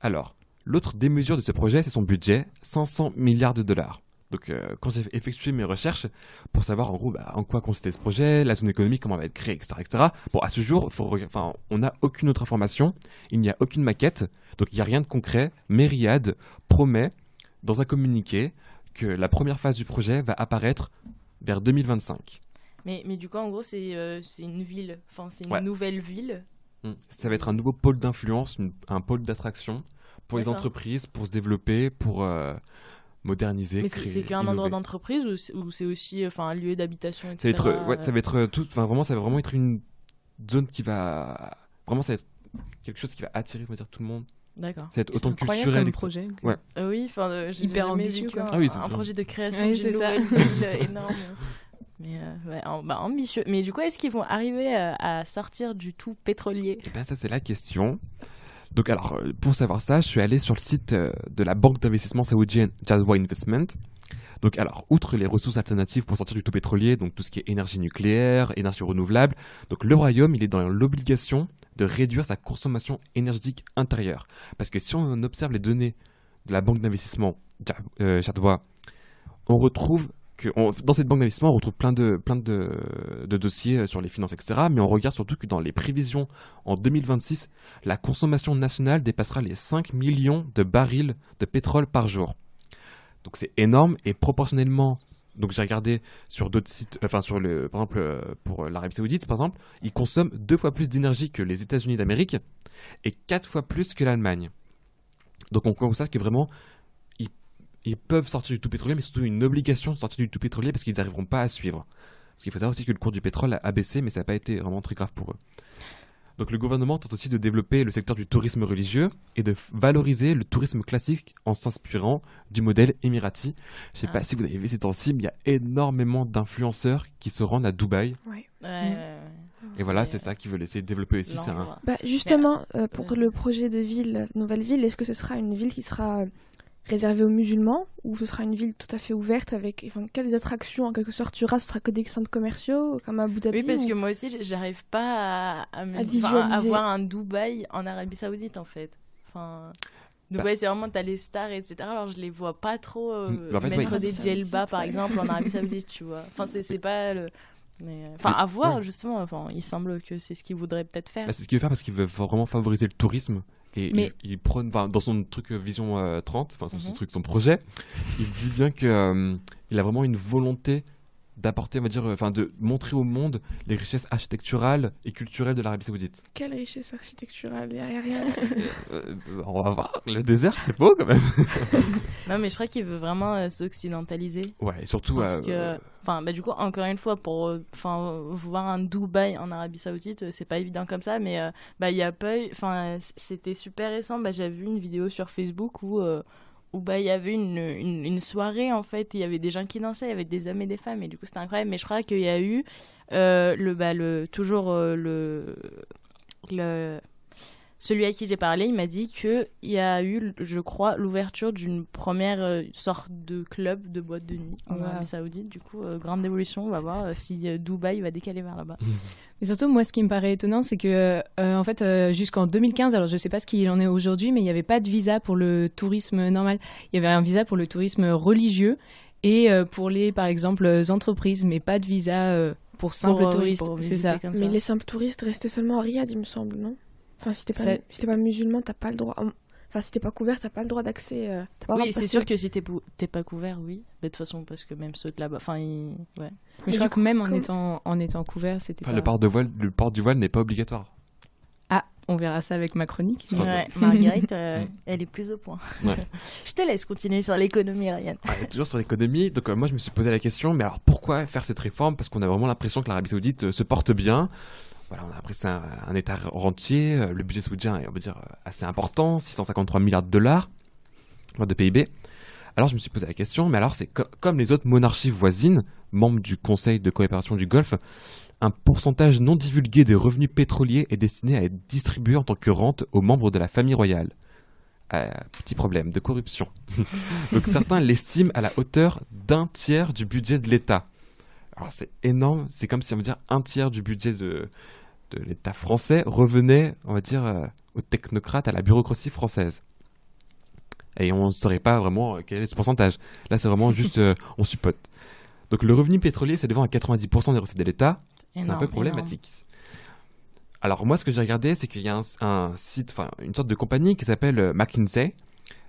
Alors, l'autre démesure de ce projet, c'est son budget, 500 milliards de dollars. Donc, euh, quand j'ai effectué mes recherches pour savoir en gros bah, en quoi consistait ce projet, la zone économique, comment elle va être créée, etc., etc. Bon, à ce jour, faut enfin, on n'a aucune autre information, il n'y a aucune maquette, donc il n'y a rien de concret. Mais Riyad promet dans un communiqué que la première phase du projet va apparaître vers 2025. Mais, mais du coup, en gros, c'est euh, une ville. Enfin, c'est une Ouais. nouvelle ville. Ça va être un nouveau pôle d'influence, un pôle d'attraction pour les entreprises, pour se développer, pour euh, moderniser, Mais c'est créer. c'est qu'un endroit d'entreprise ou c'est- aussi enfin, un lieu d'habitation, Ça va etc. être, ouais, ça va être tout, enfin vraiment, ça va vraiment être une zone qui va, vraiment, ça va être quelque chose qui va attirer, on va dire, tout le monde. D'accord. Ça va être C'est autant incroyable culturel. comme etc. projet. que- Ouais. Euh, oui, enfin, euh, j'ai Hyper ambitieux, quoi. Ah oui, c'est un projet de création Oui, d'une c'est ça. nouvelle ville euh, énorme. Mais euh, ouais, bah, ambitieux. Mais du coup, est-ce qu'ils vont arriver euh, à sortir du tout pétrolier? Eh ben, ça, c'est la question. Donc, alors, euh, pour savoir ça, je suis allé sur le site euh, de la banque d'investissement saoudienne Jadwa Investment. Donc, alors, outre les ressources alternatives pour sortir du tout pétrolier, donc tout ce qui est énergie nucléaire, énergie renouvelable, donc le royaume, il est dans l'obligation de réduire sa consommation énergétique intérieure. Parce que si on observe les données de la banque d'investissement Ja- euh, Jadwa, on retrouve dans cette banque d'investissement, on retrouve plein de, de, dossiers euh, sur les finances, etc. Mais on regarde surtout que dans les prévisions en 2026, la consommation nationale dépassera les 5 millions de barils de pétrole par jour. Donc c'est énorme et proportionnellement. Donc j'ai regardé sur d'autres sites, enfin sur le, par exemple euh, pour l'Arabie Saoudite par exemple, ils consomment deux fois plus d'énergie que les États-Unis d'Amérique et quatre fois plus que l'Allemagne. Donc on constate que vraiment ils, peuvent sortir du tout pétrolier, mais surtout une obligation de sortir du tout pétrolier parce qu'ils n'arriveront pas à suivre. Parce qu'il faut savoir aussi que le cours du pétrole a baissé, mais ça n'a pas été vraiment très grave pour eux. Donc le gouvernement tente aussi de développer le secteur du tourisme religieux et de valoriser le tourisme classique en s'inspirant du modèle émirati. Je sais Ah. pas si vous avez vu ces temps-ci, mais il y a énormément d'influenceurs qui se rendent à Dubaï. Ouais, ouais, ouais. Et voilà, c'est ça qu'ils veulent essayer de développer aussi. Un... Bah, justement, euh, pour euh, le projet de ville, nouvelle ville, est-ce que ce sera une ville qui sera euh, réservée aux musulmans ou ce sera une ville tout à fait ouverte avec enfin, quelles attractions en quelque sorte tu auras Ce sera que des centres commerciaux comme à Abu Dhabi Oui, parce ou- que moi aussi, j'arrive pas à, à, me- À enfin, visualiser. à voir un Dubaï en Arabie Saoudite, en fait. Enfin, Dubaï, c'est vraiment, t'as les stars, etc. Alors, je les vois pas trop euh, en fait, mettre des Saoudite, par exemple, en Arabie Saoudite, tu vois. Enfin, c'est c'est pas le... mais, euh, Enfin, à voir, ouais. justement. Enfin, il semble que c'est ce qu'ils voudraient peut-être faire. Bah, c'est ce qu'il veut faire parce qu'il veut vraiment favoriser le tourisme. Et Mais- il, il prône, dans son truc euh, Vision euh, 30, enfin son, son Mhm. truc, son projet, il dit bien que euh, il a vraiment une volonté d'apporter, on va dire, euh, enfin, de montrer au monde les richesses architecturales et culturelles de l'Arabie Saoudite. Quelle richesse architecturale, il n'y a rien. Euh, on va voir. Le désert, c'est beau quand même. Non, mais je crois qu'il veut vraiment euh, s'occidentaliser. Ouais, et surtout. Parce euh, que, enfin, bah, du coup, encore une fois, pour enfin, voir un Dubaï en Arabie Saoudite, c'est pas évident comme ça, mais euh, bah, il y a pas eu, enfin, c'était super récent. Bah, j'avais vu une vidéo sur Facebook où, euh, où bah, il y avait une, une, une soirée, en fait, il y avait des gens qui dansaient, il y avait des hommes et des femmes, et du coup, c'était incroyable. Mais je crois qu'il y a eu, euh, le, bah, le, toujours euh, le, le, celui à qui j'ai parlé, il m'a dit qu'il y a eu, je crois, l'ouverture d'une première euh, sorte de club de boîte de nuit en Wow. Arabie Saoudite. Du coup, euh, grande évolution. On va voir si Dubaï va décaler vers là-bas. Mais surtout, moi, ce qui me paraît étonnant, c'est que, euh, en fait, euh, jusqu'en 2015, alors je sais pas ce qu'il en est aujourd'hui, mais il n'y avait pas de visa pour le tourisme normal. Il y avait un visa pour le tourisme religieux et euh, pour les, par exemple, entreprises, mais pas de visa euh, pour simple Pour, oui, touristes. c'est ça. Mais les simples touristes restaient seulement à Riyad, il me semble, non? Enfin, si t'es pas, Ça- si pas musulman, t'as pas le droit. Enfin, si t'es pas couvert, t'as pas le droit d'accès. euh, Oui, c'est sûr que si t'es pas couvert, oui. Mais de toute façon, parce que même ceux de là-bas, enfin, ils... ouais. Mais je crois que même en comme- étant, en étant couvert, c'était Enfin, pas... le, port de voile, le port du voile n'est pas obligatoire. Ah, on verra ça avec ma chronique. Ah, Ouais, Marguerite, euh, elle est plus au point. Ouais. je te laisse continuer sur l'économie, Ryan. Ouais, toujours sur l'économie, donc euh, moi je me suis posé la question, mais alors pourquoi faire cette réforme? Parce qu'on a vraiment l'impression que l'Arabie Saoudite euh, se porte bien. On a appris c'est un, État rentier, euh, le budget saoudien est, on dire, euh, assez important, 653 milliards de dollars de PIB. Alors je me suis posé la question, mais alors c'est co- comme les autres monarchies voisines, membres du Conseil de coopération du Golfe, un pourcentage non divulgué des revenus pétroliers est destiné à être distribué en tant que rente aux membres de la famille royale. Euh, petit problème de corruption. Donc certains l'estiment à la hauteur d'un tiers du budget de l'État. Alors c'est énorme, c'est comme si on va dire un tiers du budget de, de l'État français revenait, on va dire, euh, aux technocrates, à la bureaucratie française. Et on ne saurait pas vraiment euh, quel est ce pourcentage. Là c'est vraiment juste, euh, on suppote. Donc le revenu pétrolier s'élevant à 90% des recettes de l'État, c'est un peu problématique. Alors moi, ce que j'ai regardé, c'est qu'il y a un, un site, enfin une sorte de compagnie qui s'appelle McKinsey.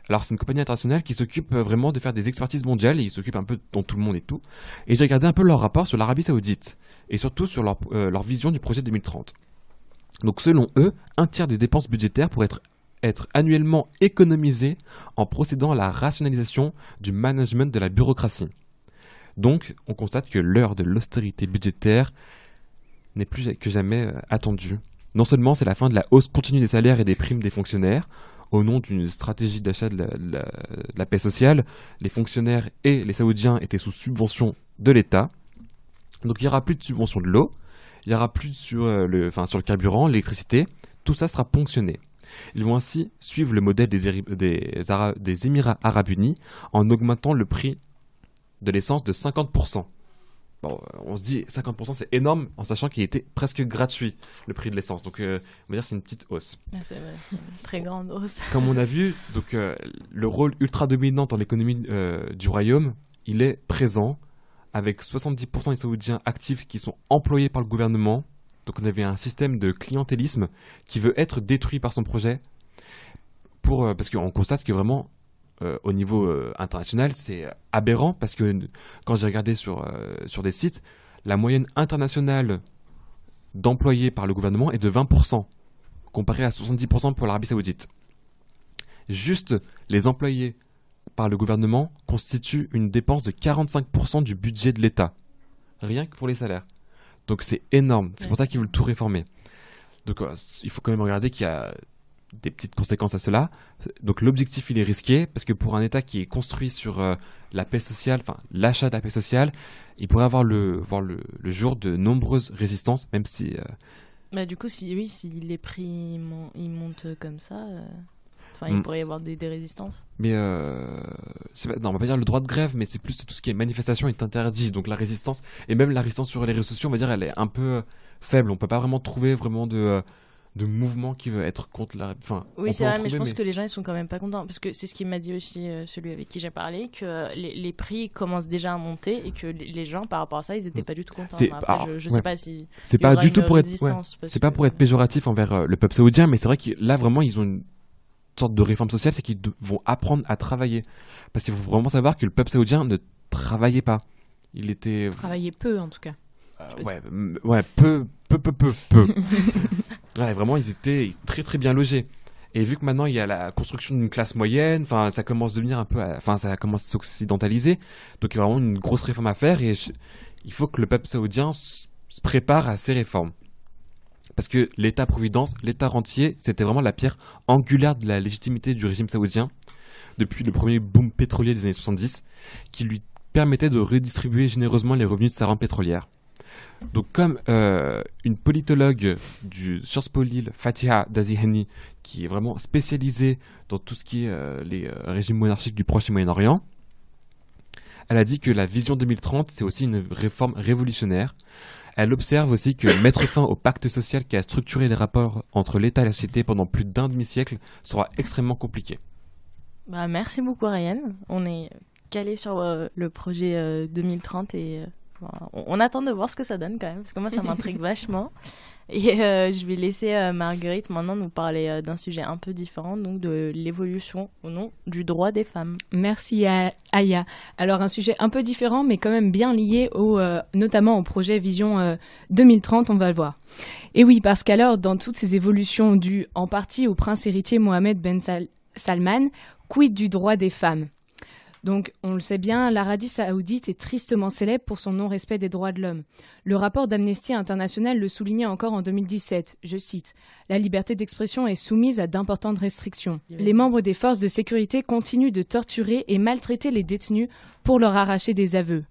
Alors c'est une compagnie internationale qui s'occupe euh, vraiment de faire des expertises mondiales et ils s'occupent un peu dans tout le monde et tout. Et j'ai regardé un peu leur rapport sur l'Arabie Saoudite et surtout sur leur, euh, leur vision du projet 2030. Donc selon eux, un tiers des dépenses budgétaires pourraient être, être annuellement économisées en procédant à la rationalisation du management de la bureaucratie. Donc on constate que l'heure de l'austérité budgétaire n'est plus que jamais euh, attendue. Non seulement c'est la fin de la hausse continue des salaires et des primes des fonctionnaires, au nom d'une stratégie d'achat de la, paix sociale, les fonctionnaires et les Saoudiens étaient sous subvention de l'État. Donc il n'y aura plus de subvention de l'eau, il n'y aura plus sur, euh, le, sur le carburant, l'électricité, tout ça sera ponctionné. Ils vont ainsi suivre le modèle des Émirats arabes unis en augmentant le prix de l'essence de 50%. Bon, euh, on se dit 50% c'est énorme en sachant qu'il était presque gratuit le prix de l'essence. Donc euh, on va dire c'est une petite hausse. Ah, c'est vrai, c'est une très grande hausse. Comme on a vu, donc euh, le rôle ultra dominant dans l'économie euh, du royaume, il est présent avec 70% des Saoudiens actifs qui sont employés par le gouvernement. Donc on avait un système de clientélisme qui veut être détruit par son projet pour parce qu'on constate que vraiment euh, au niveau euh, international c'est aberrant parce que quand j'ai regardé sur euh, sur des sites la moyenne internationale d'employés par le gouvernement est de 20% comparé à 70% pour l'Arabie Saoudite. Juste les employés par le gouvernement constituent une dépense de 45% du budget de l'État. Rien que pour les salaires. Donc c'est énorme. C'est pour ça qu'ils veulent tout réformer. Donc il faut quand même regarder qu'il y a des petites conséquences à cela. Donc l'objectif il est risqué parce que pour un État qui est construit sur euh, la paix sociale, enfin l'achat de la paix sociale, il pourrait avoir le, voir le, le jour de nombreuses résistances, même si euh, Bah, du coup, si, oui, si les prix mon- ils montent comme ça, euh, enfin, Mm. il pourrait y avoir des, des résistances. Mais euh, pas, non, on va pas dire le droit de grève, mais c'est plus tout ce qui est manifestation est interdit. Donc la résistance, et même la résistance sur les réseaux sociaux, on va dire, elle est un peu faible. On peut pas vraiment trouver vraiment de, de mouvement qui veut être contre la. Enfin, Oui, c'est vrai, mais je pense que les gens ils sont quand même pas contents parce que c'est ce qu'il m'a dit aussi euh, celui avec qui j'ai parlé que les, les prix commencent déjà à monter et que les, les gens par rapport à ça ils étaient pas du tout contents. Après, alors, je, je ouais. sais pas si c'est pas du tout pour être. ouais. C'est pas que- pour être péjoratif envers euh, le peuple saoudien, mais c'est vrai que là vraiment ils ont une sorte de réforme sociale, c'est qu'ils vont apprendre à travailler. Parce qu'il faut vraiment savoir que le peuple saoudien ne travaillait pas. Il était Travailler peu, en tout cas. Euh, ouais, ouais, peu, peu, peu, peu, peu. ouais, vraiment, ils étaient très, très bien logés. Et vu que maintenant il y a la construction d'une classe moyenne, enfin, ça commence à devenir un peu, à- enfin, ça commence à s'occidentaliser. Donc il y a vraiment une grosse réforme à faire et il faut que le peuple saoudien se prépare à ces réformes. Parce que l'État-providence, l'État rentier, c'était vraiment la pierre angulaire de la légitimité du régime saoudien depuis le premier boom pétrolier des années 70, qui lui permettait de redistribuer généreusement les revenus de sa rente pétrolière. Donc, comme euh, une politologue du Sciences Po Lille, Fatiha Dazihani, qui est vraiment spécialisée dans tout ce qui est euh, les euh, régimes monarchiques du Proche Moyen-Orient, elle a dit que la vision 2030, c'est aussi une réforme révolutionnaire. Elle observe aussi que mettre fin au pacte social qui a structuré les rapports entre l'État et la société pendant plus d'un demi-siècle sera extrêmement compliqué. Bah, merci beaucoup Ryan. On est calé sur le projet euh, 2030 et on, on attend de voir ce que ça donne quand même, parce que moi ça m'intrigue vachement. Et euh, je vais laisser euh, Marguerite maintenant nous parler euh, d'un sujet un peu différent, donc de l'évolution au nom du droit des femmes. Merci à Aya. Alors un sujet un peu différent, mais quand même bien lié au, notamment au projet Vision euh, 2030, on va le voir. Et oui, parce qu'alors dans toutes ces évolutions dues en partie au prince héritier Mohamed Ben Sal- Salman, quid du droit des femmes? Donc, on le sait bien, l'Arabie saoudite est tristement célèbre pour son non-respect des droits de l'homme. Le rapport d'Amnesty International le soulignait encore en 2017. Je cite La liberté d'expression est soumise à d'importantes restrictions. Les membres des forces de sécurité continuent de torturer et maltraiter les détenus pour leur arracher des aveux.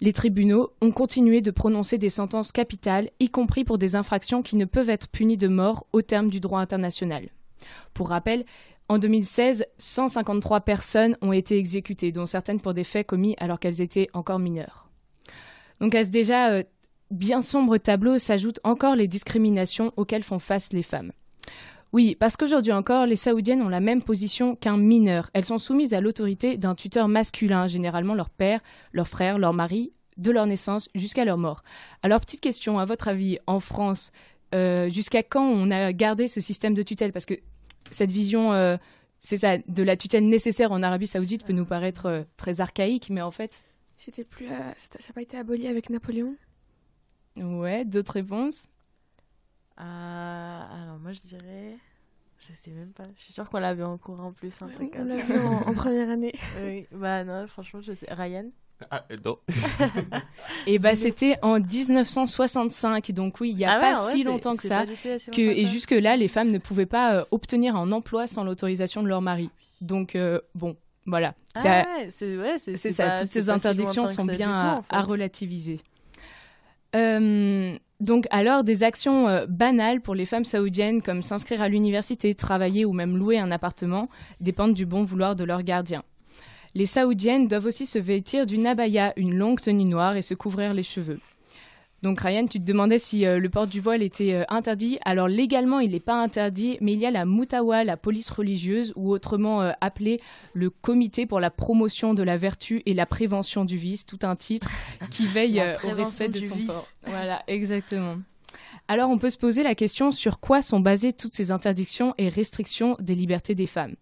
Les tribunaux ont continué de prononcer des sentences capitales, y compris pour des infractions qui ne peuvent être punies de mort au terme du droit international. Pour rappel, en 2016, 153 personnes ont été exécutées, dont certaines pour des faits commis alors qu'elles étaient encore mineures. Donc à ce déjà euh, bien sombre tableau s'ajoutent encore les discriminations auxquelles font face les femmes. Oui, parce qu'aujourd'hui encore, les Saoudiennes ont la même position qu'un mineur. Elles sont soumises à l'autorité d'un tuteur masculin, généralement leur père, leur frère, leur mari, de leur naissance jusqu'à leur mort. Alors, petite question, à votre avis, en France, euh, jusqu'à quand on a gardé ce système de tutelle? Parce que cette vision, euh, c'est ça, de la tutelle nécessaire en Arabie Saoudite peut nous paraître euh, très archaïque, mais en fait, C'était plus, euh, ça n'a pas été aboli avec Napoléon? Ouais, d'autres réponses? Euh, alors moi je dirais, je sais même pas. Je suis sûre qu'on l'avait en cours en plus un Ouais, truc On l'a vu en, en première année. Oui, bah non, franchement je sais. Ryan? Ah, non. Et bah, c'était en 1965, donc oui, il n'y a Ah pas ouais, si longtemps que ça. tout Que, et ça. jusque-là, les femmes ne pouvaient pas euh, obtenir un emploi sans l'autorisation de leur mari. Donc, euh, bon, voilà. Ah C'est à- ouais, c'est ouais, c'est C'est c'est ça, pas- toutes c'est ces si interdictions sont bien tout, à, en fait. à relativiser. Euh, donc, alors, des actions euh, banales pour les femmes saoudiennes, comme s'inscrire à l'université, travailler ou même louer un appartement, dépendent du bon vouloir de leur gardien. Les saoudiennes doivent aussi se vêtir d'une abaya, une longue tenue noire, et se couvrir les cheveux. Donc, Ryan, tu te demandais si euh, le port du voile était euh, interdit. Alors, légalement, il n'est pas interdit, mais il y a la Moutawa, la police religieuse, ou autrement euh, appelée le Comité pour la promotion de la vertu et la prévention du vice, tout un titre, qui veille au respect de son vice. port. Voilà, exactement. Alors, on peut se poser la question sur quoi sont basées toutes ces interdictions et restrictions des libertés des femmes.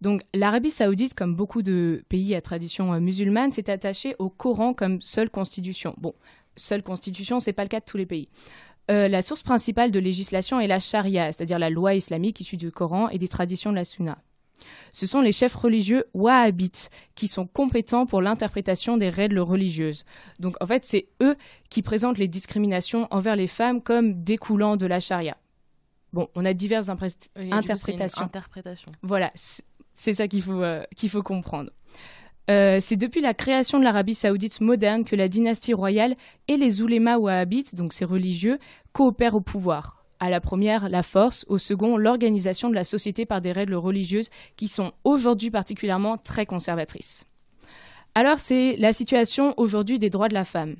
Donc, l'Arabie saoudite, comme beaucoup de pays à tradition euh, musulmane, s'est attachée au Coran comme seule constitution. Bon, seule constitution, c'est pas le cas de tous les pays. Euh, la source principale de législation est la charia, c'est-à-dire la loi islamique issue du Coran et des traditions de la sunna. Ce sont les chefs religieux wahhabites qui sont compétents pour l'interprétation des règles religieuses. Donc en fait, c'est eux qui présentent les discriminations envers les femmes comme découlant de la charia. Bon, on a diverses Oui, coup, interprétations. interprétation. Voilà, c'est ça qu'il faut, euh, comprendre. Euh, c'est depuis la création de l'Arabie saoudite moderne que la dynastie royale et les oulémas wahhabites, donc ces religieux, coopèrent au pouvoir. À la première, la force, au second, l'organisation de la société par des règles religieuses qui sont aujourd'hui particulièrement très conservatrices. Alors c'est la situation aujourd'hui des droits de la femme.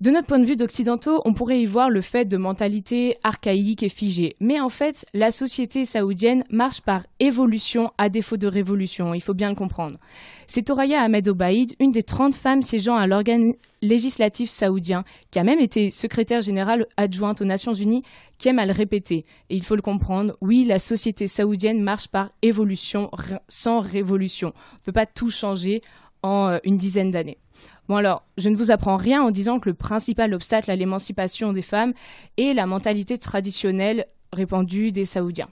De notre point de vue d'occidentaux, on pourrait y voir le fait de mentalité archaïque et figée. Mais en fait, la société saoudienne marche par évolution à défaut de révolution, il faut bien le comprendre. C'est Toraya Ahmed Obaïd, une des 30 femmes siégeant à l'organe législatif saoudien, qui a même été secrétaire générale adjointe aux Nations Unies, qui aime à le répéter. Et il faut le comprendre, oui, la société saoudienne marche par évolution sans révolution. On ne peut pas tout changer en euh, une dizaine d'années. Bon alors, je ne vous apprends rien en disant que le principal obstacle à l'émancipation des femmes est la mentalité traditionnelle répandue des Saoudiens.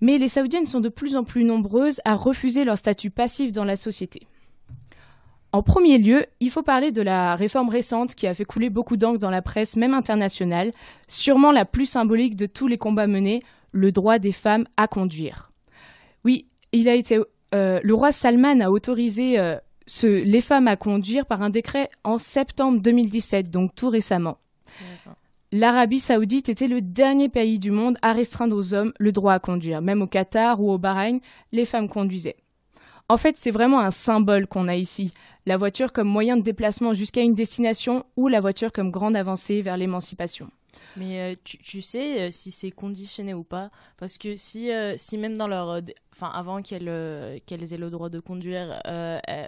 Mais les Saoudiennes sont de plus en plus nombreuses à refuser leur statut passif dans la société. En premier lieu, il faut parler de la réforme récente qui a fait couler beaucoup d'encre dans la presse, même internationale, sûrement la plus symbolique de tous les combats menés, le droit des femmes à conduire. Oui, il a été, euh, le roi Salman a autorisé euh, les femmes à conduire par un décret en septembre 2017, donc tout récemment. L'Arabie saoudite était le dernier pays du monde à restreindre aux hommes le droit à conduire. Même au Qatar ou au Bahreïn, les femmes conduisaient. En fait, c'est vraiment un symbole qu'on a ici. La voiture comme moyen de déplacement jusqu'à une destination ou la voiture comme grande avancée vers l'émancipation. Mais euh, tu, sais euh, si c'est conditionné ou pas Parce que si, euh, si même dans leur. Enfin, avant qu'elles qu'elles aient le droit de conduire,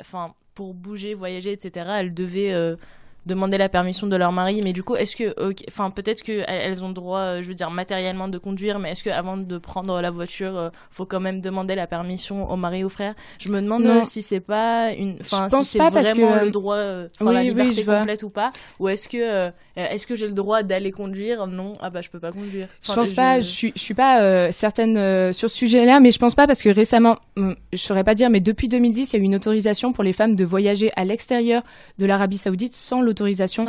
enfin, pour bouger, voyager, etc., elles devaient demander la permission de leur mari. Mais du coup, est-ce que, enfin, peut-être qu'elles elles ont le droit, euh, je veux dire, matériellement de conduire, mais est-ce qu'avant de prendre la voiture, euh, faut quand même demander la permission au mari ou au frère? Je me demande euh, si c'est pas une, enfin, si c'est vraiment le droit, la liberté complète ou pas, ou est-ce que, est-ce que j'ai le droit d'aller conduire? Non, ah bah je peux pas conduire. je pense pas, je suis, je suis pas certaine sur ce sujet-là, mais je pense pas parce que récemment, hum, je saurais pas dire, mais depuis 2010, il y a eu une autorisation pour les femmes de voyager à l'extérieur de l'Arabie Saoudite sans le l'autorisation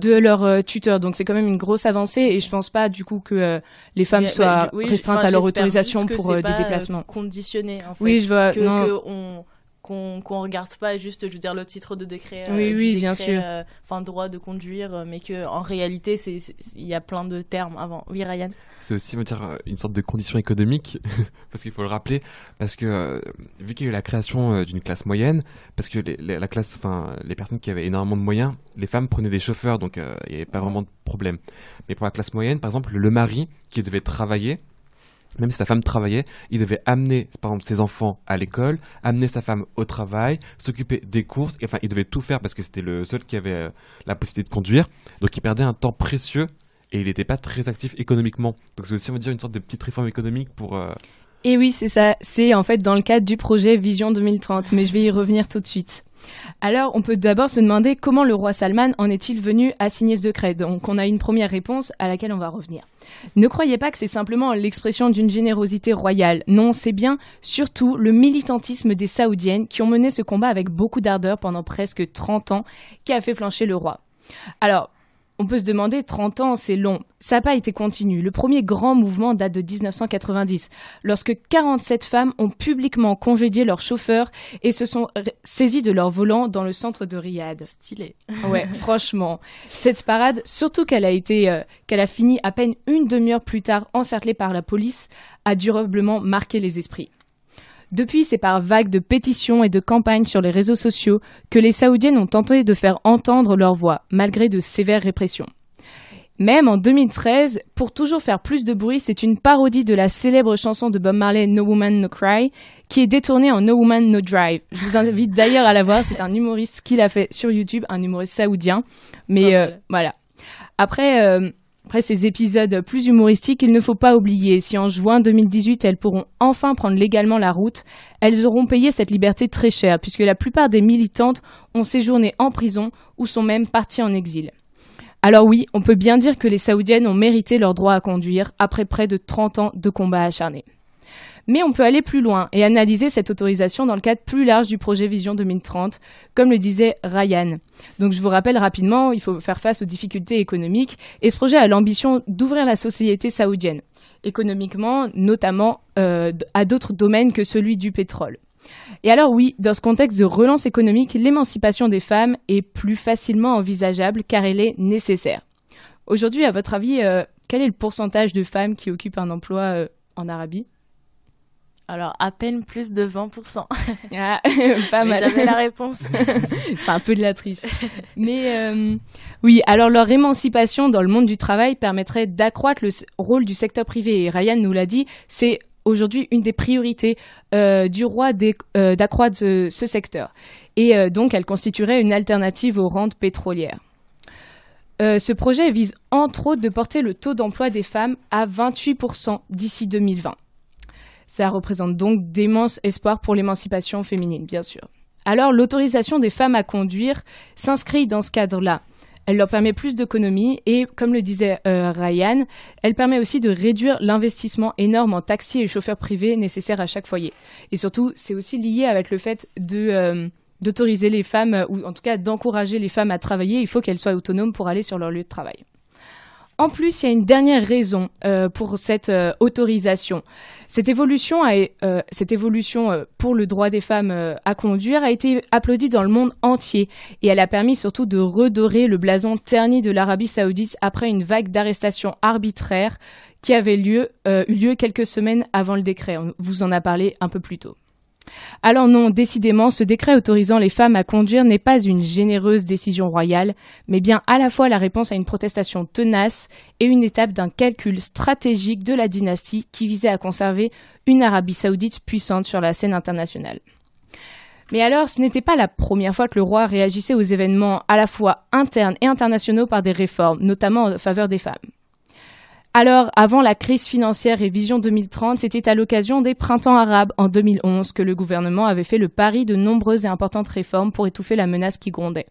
de leur euh, tuteur. Donc c'est quand même une grosse avancée et je pense pas du coup que euh, les femmes soient restreintes à leur autorisation pour euh, des déplacements. Conditionné en fait. Oui, je vois. Que, on qu'on qu'on regarde pas juste je veux dire le titre de décret oui oui bien sûr. enfin droit de conduire mais que en réalité c'est il y a plein de termes avant. Oui Ryan? C'est aussi dire, euh, une sorte de condition économique, parce qu'il faut le rappeler, parce que euh, vu qu'il y a eu la création euh, d'une classe moyenne, parce que les, la classe, enfin les personnes qui avaient énormément de moyens, les femmes prenaient des chauffeurs, donc il n'y avait pas vraiment de problème. Mais pour la classe moyenne, par exemple, le mari qui devait travailler, même si sa femme travaillait, il devait amener, par exemple, ses enfants à l'école, amener sa femme au travail, s'occuper des courses, enfin, il devait tout faire parce que c'était le seul qui avait la possibilité de conduire. Donc, il perdait un temps précieux et il n'était pas très actif économiquement. Donc c'est aussi, on va dire, une sorte de petite réforme économique pour... Euh, et oui, c'est ça. C'est en fait dans le cadre du projet Vision 2030, mais je vais y revenir tout de suite. Alors, on peut d'abord se demander comment le roi Salman en est-il venu à signer ce décret. Donc, on a une première réponse à laquelle on va revenir. Ne croyez pas que c'est simplement l'expression d'une générosité royale. Non, c'est bien surtout le militantisme des Saoudiennes qui ont mené ce combat avec beaucoup d'ardeur pendant presque 30 ans qui a fait flancher le roi. Alors, on peut se demander, 30 ans, c'est long. Ça n'a pas été continu. Le premier grand mouvement date de 1990, lorsque 47 femmes ont publiquement congédié leurs chauffeurs et se sont saisies de leur volant dans le centre de Riyad. Stylé. Ouais, franchement. Cette parade, surtout qu'elle a été, euh, qu'elle a fini à peine une demi-heure plus tard encerclée par la police, a durablement marqué les esprits. Depuis, c'est par vagues de pétitions et de campagnes sur les réseaux sociaux que les Saoudiennes ont tenté de faire entendre leur voix, malgré de sévères répressions. Même en 2013, pour toujours faire plus de bruit, c'est une parodie de la célèbre chanson de Bob Marley No Woman No Cry qui est détournée en No Woman No Drive. Je vous invite d'ailleurs à la voir, c'est un humoriste qui l'a fait sur YouTube, un humoriste saoudien. Mais ah, euh, voilà. Après, euh, après ces épisodes plus humoristiques, il ne faut pas oublier, si en juin 2018 elles pourront enfin prendre légalement la route, elles auront payé cette liberté très cher, puisque la plupart des militantes ont séjourné en prison ou sont même parties en exil. Alors oui, on peut bien dire que les Saoudiennes ont mérité leur droit à conduire après près de 30 ans de combats acharnés. Mais on peut aller plus loin et analyser cette autorisation dans le cadre plus large du projet Vision 2030, comme le disait Ryan. Donc je vous rappelle rapidement, il faut faire face aux difficultés économiques et ce projet a l'ambition d'ouvrir la société saoudienne, économiquement notamment euh, à d'autres domaines que celui du pétrole. Et alors oui, dans ce contexte de relance économique, l'émancipation des femmes est plus facilement envisageable car elle est nécessaire. Aujourd'hui, à votre avis, euh, quel est le pourcentage de femmes qui occupent un emploi euh, en Arabie? Alors, à peine plus de 20%. Ah, pas mal. J'avais la réponse. C'est un peu de la triche. Mais euh, oui, alors leur émancipation dans le monde du travail permettrait d'accroître le rôle du secteur privé. Et Ryan nous l'a dit, c'est aujourd'hui une des priorités euh, du roi euh, d'accroître ce, ce, secteur. Et donc, elle constituerait une alternative aux rentes pétrolières. ce projet vise entre autres de porter le taux d'emploi des femmes à 28% d'ici 2020. Ça représente donc d'immenses espoirs pour l'émancipation féminine, bien sûr. Alors, l'autorisation des femmes à conduire s'inscrit dans ce cadre-là. Elle leur permet plus d'autonomie et, comme le disait euh, Ryan, elle permet aussi de réduire l'investissement énorme en taxis et chauffeurs privés nécessaires à chaque foyer. Et surtout, c'est aussi lié avec le fait de euh, d'autoriser les femmes, ou en tout cas d'encourager les femmes à travailler. Il faut qu'elles soient autonomes pour aller sur leur lieu de travail. En plus, il y a une dernière raison euh, pour cette euh, autorisation. Cette évolution, euh, pour le droit des femmes à conduire a été applaudie dans le monde entier et elle a permis surtout de redorer le blason terni de l'Arabie saoudite après une vague d'arrestations arbitraires qui avait eu lieu quelques semaines avant le décret. On vous en a parlé un peu plus tôt. Alors non, décidément, ce décret autorisant les femmes à conduire n'est pas une généreuse décision royale, mais bien à la fois la réponse à une protestation tenace et une étape d'un calcul stratégique de la dynastie qui visait à conserver une Arabie saoudite puissante sur la scène internationale. Mais alors, ce n'était pas la première fois que le roi réagissait aux événements à la fois internes et internationaux par des réformes, notamment en faveur des femmes. Alors, avant la crise financière et Vision 2030, c'était à l'occasion des printemps arabes en 2011 que le gouvernement avait fait le pari de nombreuses et importantes réformes pour étouffer la menace qui grondait.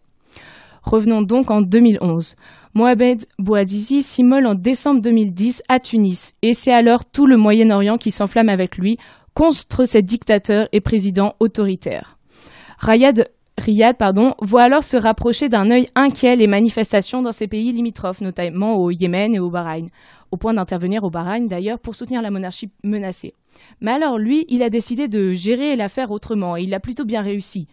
Revenons donc en 2011. Mohamed Bouazizi s'immole en décembre 2010 à Tunis, et c'est alors tout le Moyen-Orient qui s'enflamme avec lui contre ces dictateurs et présidents autoritaires. Riyad, Riyad pardon, voit alors se rapprocher d'un œil inquiet les manifestations dans ces pays limitrophes, notamment au Yémen et au Bahreïn, au point d'intervenir au Bahreïn d'ailleurs pour soutenir la monarchie menacée. Mais alors lui, il a décidé de gérer l'affaire autrement et il a plutôt bien réussi.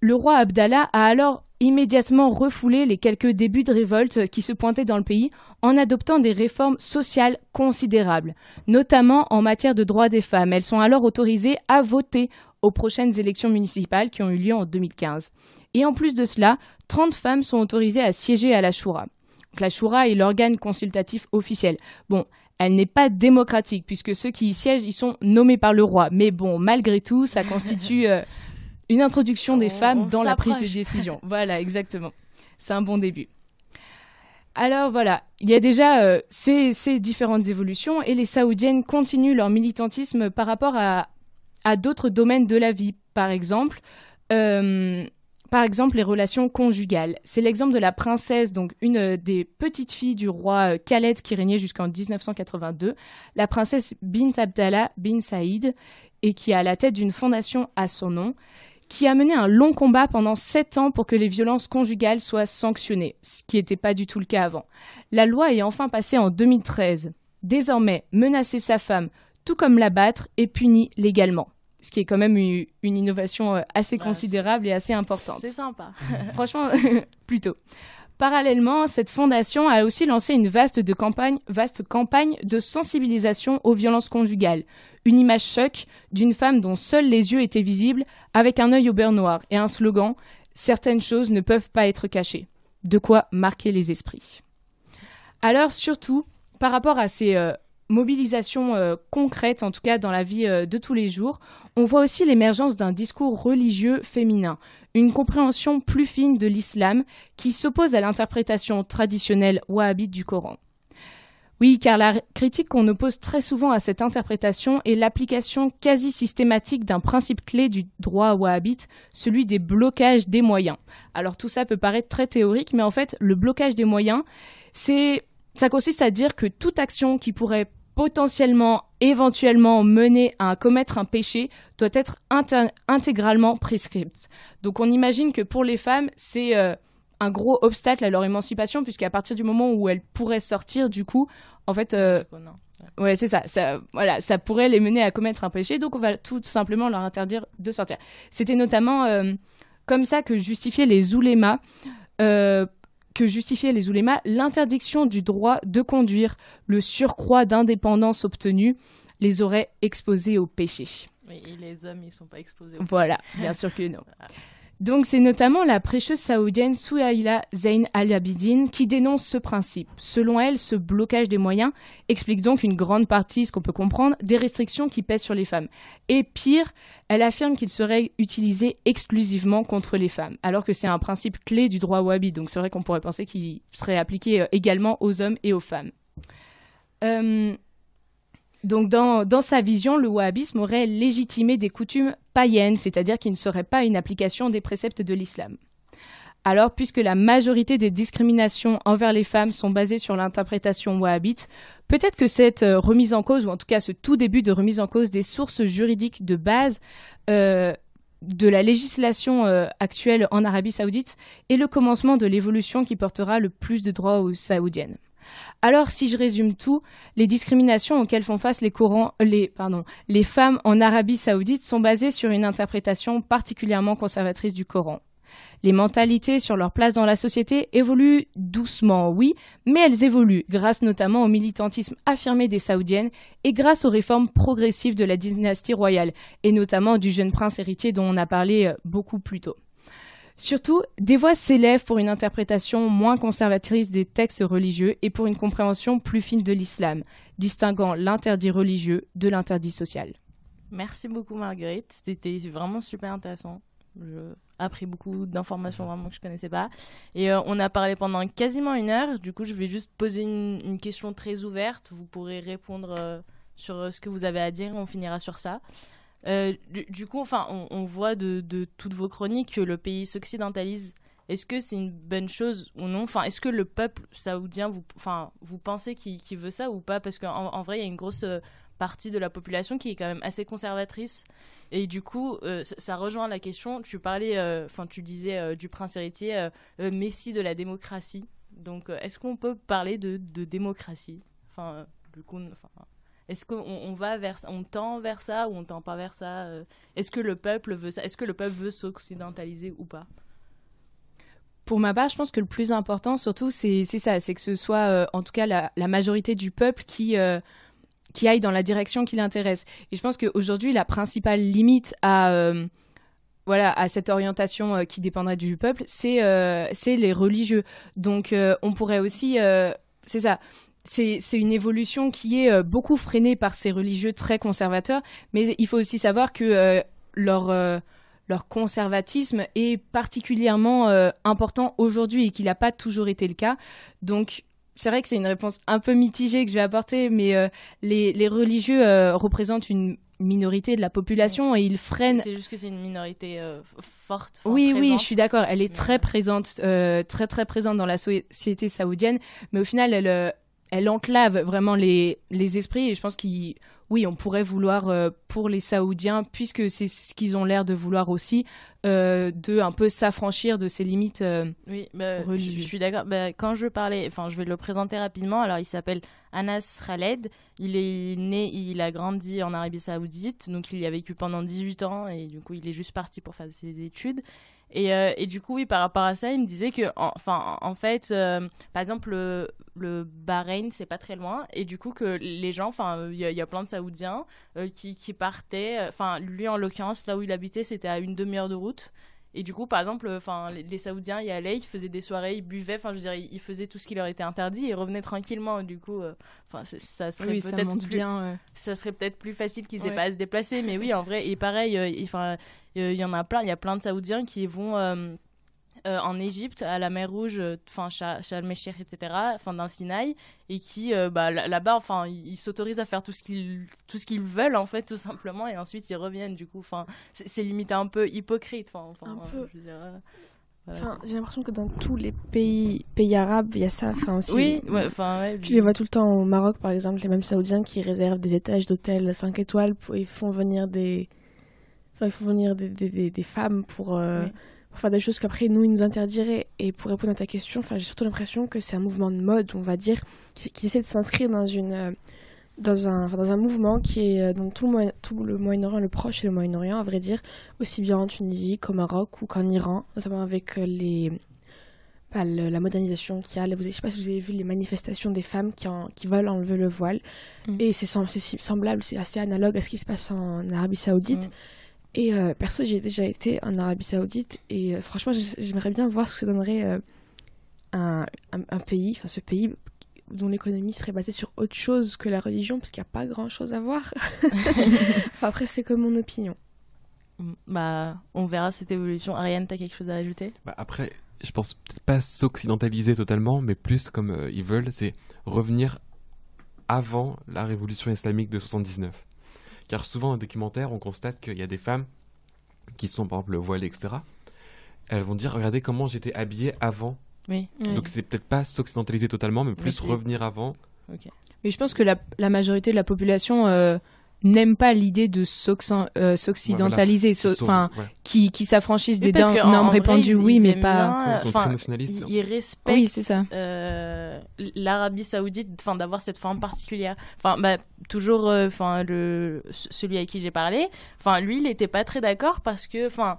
Le roi Abdallah a alors immédiatement refoulé les quelques débuts de révolte qui se pointaient dans le pays en adoptant des réformes sociales considérables, notamment en matière de droits des femmes. Elles sont alors autorisées à voter aux prochaines élections municipales qui ont eu lieu en 2015. Et en plus de cela, 30 femmes sont autorisées à siéger à la Shura. Donc la Shura est l'organe consultatif officiel. Bon, elle n'est pas démocratique puisque ceux qui y siègent, ils sont nommés par le roi. Mais bon, malgré tout, ça constitue euh, une introduction des On- femmes on dans la prise de décision. voilà, exactement. C'est un bon début. Alors voilà, il y a déjà euh, ces, ces différentes évolutions et les Saoudiennes continuent leur militantisme par rapport à, à d'autres domaines de la vie. Par exemple, euh, par exemple les relations conjugales. C'est l'exemple de la princesse, donc une euh, des petites filles du roi euh, Khaled qui régnait jusqu'en 1982, la princesse Bint Abdallah bin Saïd, et qui est à la tête d'une fondation à son nom, qui a mené un long combat pendant sept ans pour que les violences conjugales soient sanctionnées, ce qui n'était pas du tout le cas avant. La loi est enfin passée en 2013. Désormais, menacer sa femme, tout comme l'abattre, est puni légalement. Ce qui est quand même une une innovation euh, assez Bah, considérable et assez importante. C'est sympa. Franchement, plutôt. Parallèlement, cette fondation a aussi lancé une vaste, de campagne, vaste campagne de sensibilisation aux violences conjugales. Une image choc d'une femme dont seuls les yeux étaient visibles, avec un œil au beurre noir et un slogan Certaines choses ne peuvent pas être cachées. De quoi marquer les esprits. Alors, surtout, par rapport à ces euh, mobilisations euh, concrètes, en tout cas dans la vie euh, de tous les jours, on voit aussi l'émergence d'un discours religieux féminin une compréhension plus fine de l'islam qui s'oppose à l'interprétation traditionnelle wahhabite du Coran. Oui, car la critique qu'on oppose très souvent à cette interprétation est l'application quasi systématique d'un principe clé du droit wahhabite, celui des blocages des moyens. Alors tout ça peut paraître très théorique, mais en fait, le blocage des moyens, c'est, ça consiste à dire que toute action qui pourrait potentiellement, éventuellement mener à commettre un péché doit être intégralement prescrite. Donc on imagine que pour les femmes, c'est euh, un gros obstacle à leur émancipation, puisqu'à partir du moment où elles pourraient sortir, du coup, en fait, euh, Oh non. ouais, c'est ça, ça, voilà, ça pourrait les mener à commettre un péché, donc on va tout simplement leur interdire de sortir. C'était notamment euh, comme ça que justifiaient les oulémas, euh, que justifiaient les oulémas l'interdiction du droit de conduire, le surcroît d'indépendance obtenu les aurait exposés au péché. Oui, et les hommes, ils sont pas exposés. au Voilà, bien sûr que non. Donc c'est notamment la prêcheuse saoudienne Souhaïla Zain Al-Abidine qui dénonce ce principe. Selon elle, ce blocage des moyens explique donc une grande partie, ce qu'on peut comprendre, des restrictions qui pèsent sur les femmes. Et pire, elle affirme qu'il serait utilisé exclusivement contre les femmes, alors que c'est un principe clé du droit wahhabite. Donc c'est vrai qu'on pourrait penser qu'il serait appliqué euh, également aux hommes et aux femmes. Euh, donc dans, sa vision, le wahhabisme aurait légitimé des coutumes païennes, c'est-à-dire qui ne seraient pas une application des préceptes de l'islam. Alors, puisque la majorité des discriminations envers les femmes sont basées sur l'interprétation wahhabite, peut-être que cette euh, remise en cause, ou en tout cas ce tout début de remise en cause des sources juridiques de base euh, de la législation euh, actuelle en Arabie saoudite est le commencement de l'évolution qui portera le plus de droits aux saoudiennes. Alors, si je résume tout, les discriminations auxquelles font face les, femmes en Arabie saoudite sont basées sur une interprétation particulièrement conservatrice du Coran. Les mentalités sur leur place dans la société évoluent doucement, oui, mais elles évoluent grâce notamment au militantisme affirmé des Saoudiennes et grâce aux réformes progressives de la dynastie royale, et notamment du jeune prince héritier dont on a parlé euh, beaucoup plus tôt. Surtout, des voix s'élèvent pour une interprétation moins conservatrice des textes religieux et pour une compréhension plus fine de l'islam, distinguant l'interdit religieux de l'interdit social. Merci beaucoup Marguerite, c'était vraiment super intéressant. J'ai appris beaucoup d'informations vraiment que je connaissais pas. Et euh, on a parlé pendant quasiment une heure. Du coup, je vais juste poser une, question très ouverte. Vous pourrez répondre euh, sur euh, ce que vous avez à dire. On finira sur ça. Euh, du, coup, enfin, on, voit de, toutes vos chroniques que le pays s'occidentalise. Est-ce que c'est une bonne chose ou non? Enfin, est-ce que le peuple saoudien, vous, enfin, vous pensez qu'il veut ça ou pas? Parce qu'en en vrai, il y a une grosse euh, partie de la population qui est quand même assez conservatrice. Et du coup, euh, ça, rejoint la question. Tu parlais, enfin, tu disais du prince héritier, messie de la démocratie. Donc, est-ce qu'on peut parler de, démocratie? Enfin, du coup, enfin, est-ce qu'on va vers on tend vers ça ou on tend pas vers ça euh? Est-ce que le peuple veut ça? Est-ce que le peuple veut s'occidentaliser ou pas? Pour ma part, je pense que le plus important, surtout, c'est ça, c'est que ce soit, euh, en tout cas, la, majorité du peuple qui, euh, qui aille dans la direction qui l'intéresse. Et je pense qu'aujourd'hui, la principale limite à, voilà, à cette orientation qui dépendrait du peuple, c'est les religieux. Donc, on pourrait aussi, c'est ça, c'est une évolution qui est euh, beaucoup freinée par ces religieux très conservateurs, mais il faut aussi savoir que euh, leur, euh, leur conservatisme est particulièrement important aujourd'hui et qu'il n'a pas toujours été le cas. Donc, c'est vrai que c'est une réponse un peu mitigée que je vais apporter, mais les, les, religieux représentent une minorité de la population et ils freinent. C'est juste que c'est une minorité forte. Oui, oui, je suis d'accord. Elle est très présente, très très présente dans la société saoudienne, mais au final, elle elle enclave vraiment les, les esprits et je pense qu'il oui, on pourrait vouloir euh, pour les Saoudiens, puisque c'est ce qu'ils ont l'air de vouloir aussi, euh, de un peu s'affranchir de ces limites euh, oui, bah, Je, suis d'accord. Bah, quand je parlais, enfin, je vais le présenter rapidement. Alors, il s'appelle Anas Khaled. Il est né, il a grandi en Arabie Saoudite, donc il y a vécu pendant 18 ans et du coup, il est juste parti pour faire ses études. Euh, et, du coup, oui, par rapport à ça, il me disait que, enfin, en, fait, euh, par exemple, le, Bahreïn, c'est pas très loin, et du coup, que les gens, enfin, il y, a plein de Saoudiens euh, qui, qui, partaient, enfin, lui en l'occurrence, là où il habitait, c'était à une demi-heure de route. Et du coup, par exemple, enfin, les, Saoudiens y allaient, ils faisaient des soirées, ils buvaient, enfin, je veux dire, ils, faisaient tout ce qui leur était interdit et revenaient tranquillement. Du coup, enfin, ça serait peut-être plus, bien, ça serait peut-être plus facile qu'ils aient pas à se déplacer. Mais oui, en vrai, et pareil, enfin, il y en a plein, il y a plein de Saoudiens qui vont euh, euh, en Égypte, à la mer Rouge, enfin Sharm el etc., enfin dans le Sinaï, et qui euh, bah, là-bas, enfin ils s'autorisent à faire tout ce qu'ils tout ce qu'ils veulent en fait, tout simplement, et ensuite ils reviennent. Du coup, enfin c'est limite un peu hypocrite. Enfin, peu. j'ai l'impression que dans tous les pays, pays arabes, il y a ça. Enfin, aussi, oui, enfin, ouais, tu les vois tout le temps au Maroc, par exemple, les mêmes Saoudiens qui réservent des étages d'hôtels 5 étoiles, pour, ils font venir des, il faut venir des, des, des femmes pour, euh, pour, faire des choses qu'après nous, ils nous interdiraient. Et pour répondre à ta question, j'ai surtout l'impression que c'est un mouvement de mode, on va dire, qui, essaie de s'inscrire dans une. Euh, dans un, dans un mouvement qui est euh, dans tout le, tout le Moyen-Orient, le Proche et le Moyen-Orient, à vrai dire, aussi bien en Tunisie qu'au Maroc ou qu'en Iran, notamment avec les, la modernisation qu'il y a. je ne sais pas si vous avez vu les manifestations des femmes qui, en, qui veulent enlever le voile. Mm. Et c'est semblable, c'est assez analogue à ce qui se passe en Arabie Saoudite. Mm. Et euh, perso, j'ai déjà été en Arabie Saoudite et euh, franchement, j'aimerais bien voir ce que ça donnerait euh, un, un, pays, enfin ce pays dont l'économie serait basée sur autre chose que la religion, parce qu'il n'y a pas grand chose à voir. après, c'est comme mon opinion. Mm, bah, on verra cette évolution. Ariane, t'as quelque chose à ajouter? Bah Après, je pense peut-être pas s'occidentaliser totalement, mais plus comme ils veulent, c'est revenir avant la révolution islamique de 79. Car souvent, en documentaire, on constate qu'il y a des femmes qui sont, par exemple, voilées, etc. Elles vont dire Regardez comment j'étais habillée avant. Oui. Donc, c'est peut-être pas s'occidentaliser totalement, mais plus revenir avant. Mais je pense que la, majorité de la population. Euh, n'aiment pas l'idée de euh, s'occidentaliser, enfin, qui, qui s'affranchissent des normes répandues, oui, mais pas. ils, respectent oui, ça. Euh, l'Arabie Saoudite, enfin, d'avoir cette forme particulière. Enfin, bah, toujours, euh, enfin, le celui à qui j'ai parlé, enfin, lui, il n'était pas très d'accord parce que, enfin.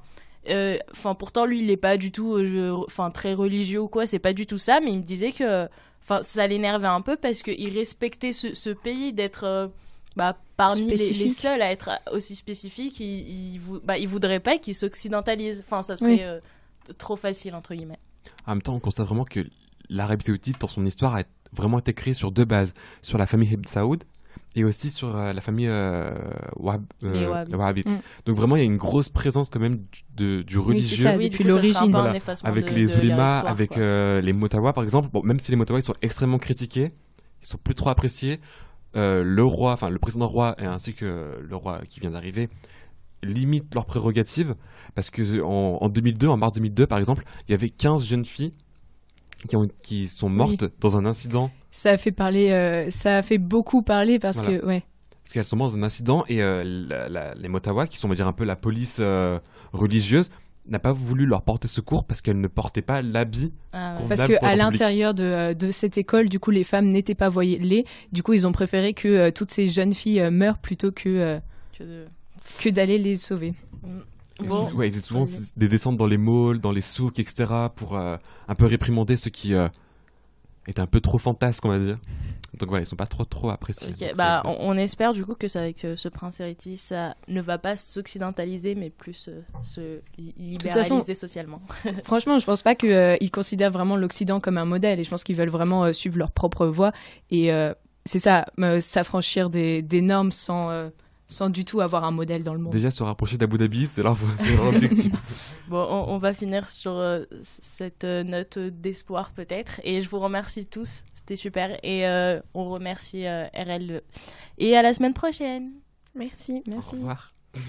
Enfin, pourtant, lui, il n'est pas du tout, enfin, très religieux ou quoi. C'est pas du tout ça, mais il me disait que, enfin, ça l'énervait un peu parce qu'il respectait ce, ce pays d'être bah, parmi les, seuls à être aussi spécifiques, ils, ne bah, voudraient pas qu'ils s'occidentalisent. Enfin, ça serait euh, trop facile, entre guillemets. En même temps, on constate vraiment que l'Arabie Saoudite, dans son histoire, a vraiment été créée sur deux bases. Sur la famille Ibn Saoud et aussi sur euh, la famille euh, euh, mm. Donc vraiment, il y a une grosse présence quand même du, du religieux. Oui, depuis l'origine. avec les ulémas, avec les Motawa par exemple. Bon, même si les Motawa ils sont extrêmement critiqués, ils sont plus trop appréciés. Euh, le roi, enfin le président roi et ainsi que le roi qui vient d'arriver limitent leurs prérogatives parce que en, 2002, en mars 2002 par exemple, il y avait 15 jeunes filles qui, ont, qui sont mortes dans un incident. Ça a fait parler, euh, ça a fait beaucoup parler parce que ouais. Parce qu'elles sont mortes dans un incident et euh, les Motawa, qui sont on va dire un peu la police religieuse, n'a pas voulu leur porter secours parce qu'elles ne portaient pas l'habit. Ah parce qu'à l'intérieur de, euh, de, cette école, du coup, les femmes n'étaient pas voilées. Du coup, ils ont préféré que euh, toutes ces jeunes filles euh, meurent plutôt que, que, d'aller les sauver. Bon. Ouais, ils souvent des descentes dans les malls, dans les souks, etc. pour un peu réprimander ceux qui étaient un peu trop fantasques, on va dire. Donc voilà, ils sont pas trop trop appréciés. bah, on, espère du coup que ça, avec ce, prince héritier, ça ne va pas s'occidentaliser, mais plus euh, se libéraliser socialement. franchement, je pense pas qu'ils euh, considèrent vraiment l'Occident comme un modèle, et je pense qu'ils veulent vraiment euh, suivre leur propre voie. Et c'est ça, s'affranchir des, des, normes sans sans du tout avoir un modèle dans le monde. Déjà se rapprocher d'Abu Dhabi, c'est leur, objectif. bon, on, va finir sur cette note d'espoir peut-être. Et je vous remercie tous c'était super. Et euh, on remercie euh, RL. Et à la semaine prochaine. Merci. Merci. Au revoir.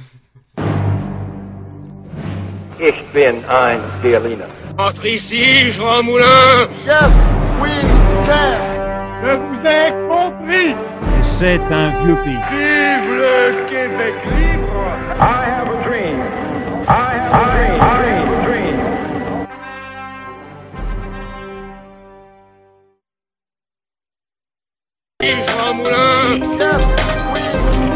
Ich bin ein Berliner. Entre ici, Jean Moulin. Yes, we can. Je vous ai compris. C'est un vieux pays. Vive le Québec libre I have a dream. I have a dream. I have a dream. I dream. Jean Moulin. Yes. Oui.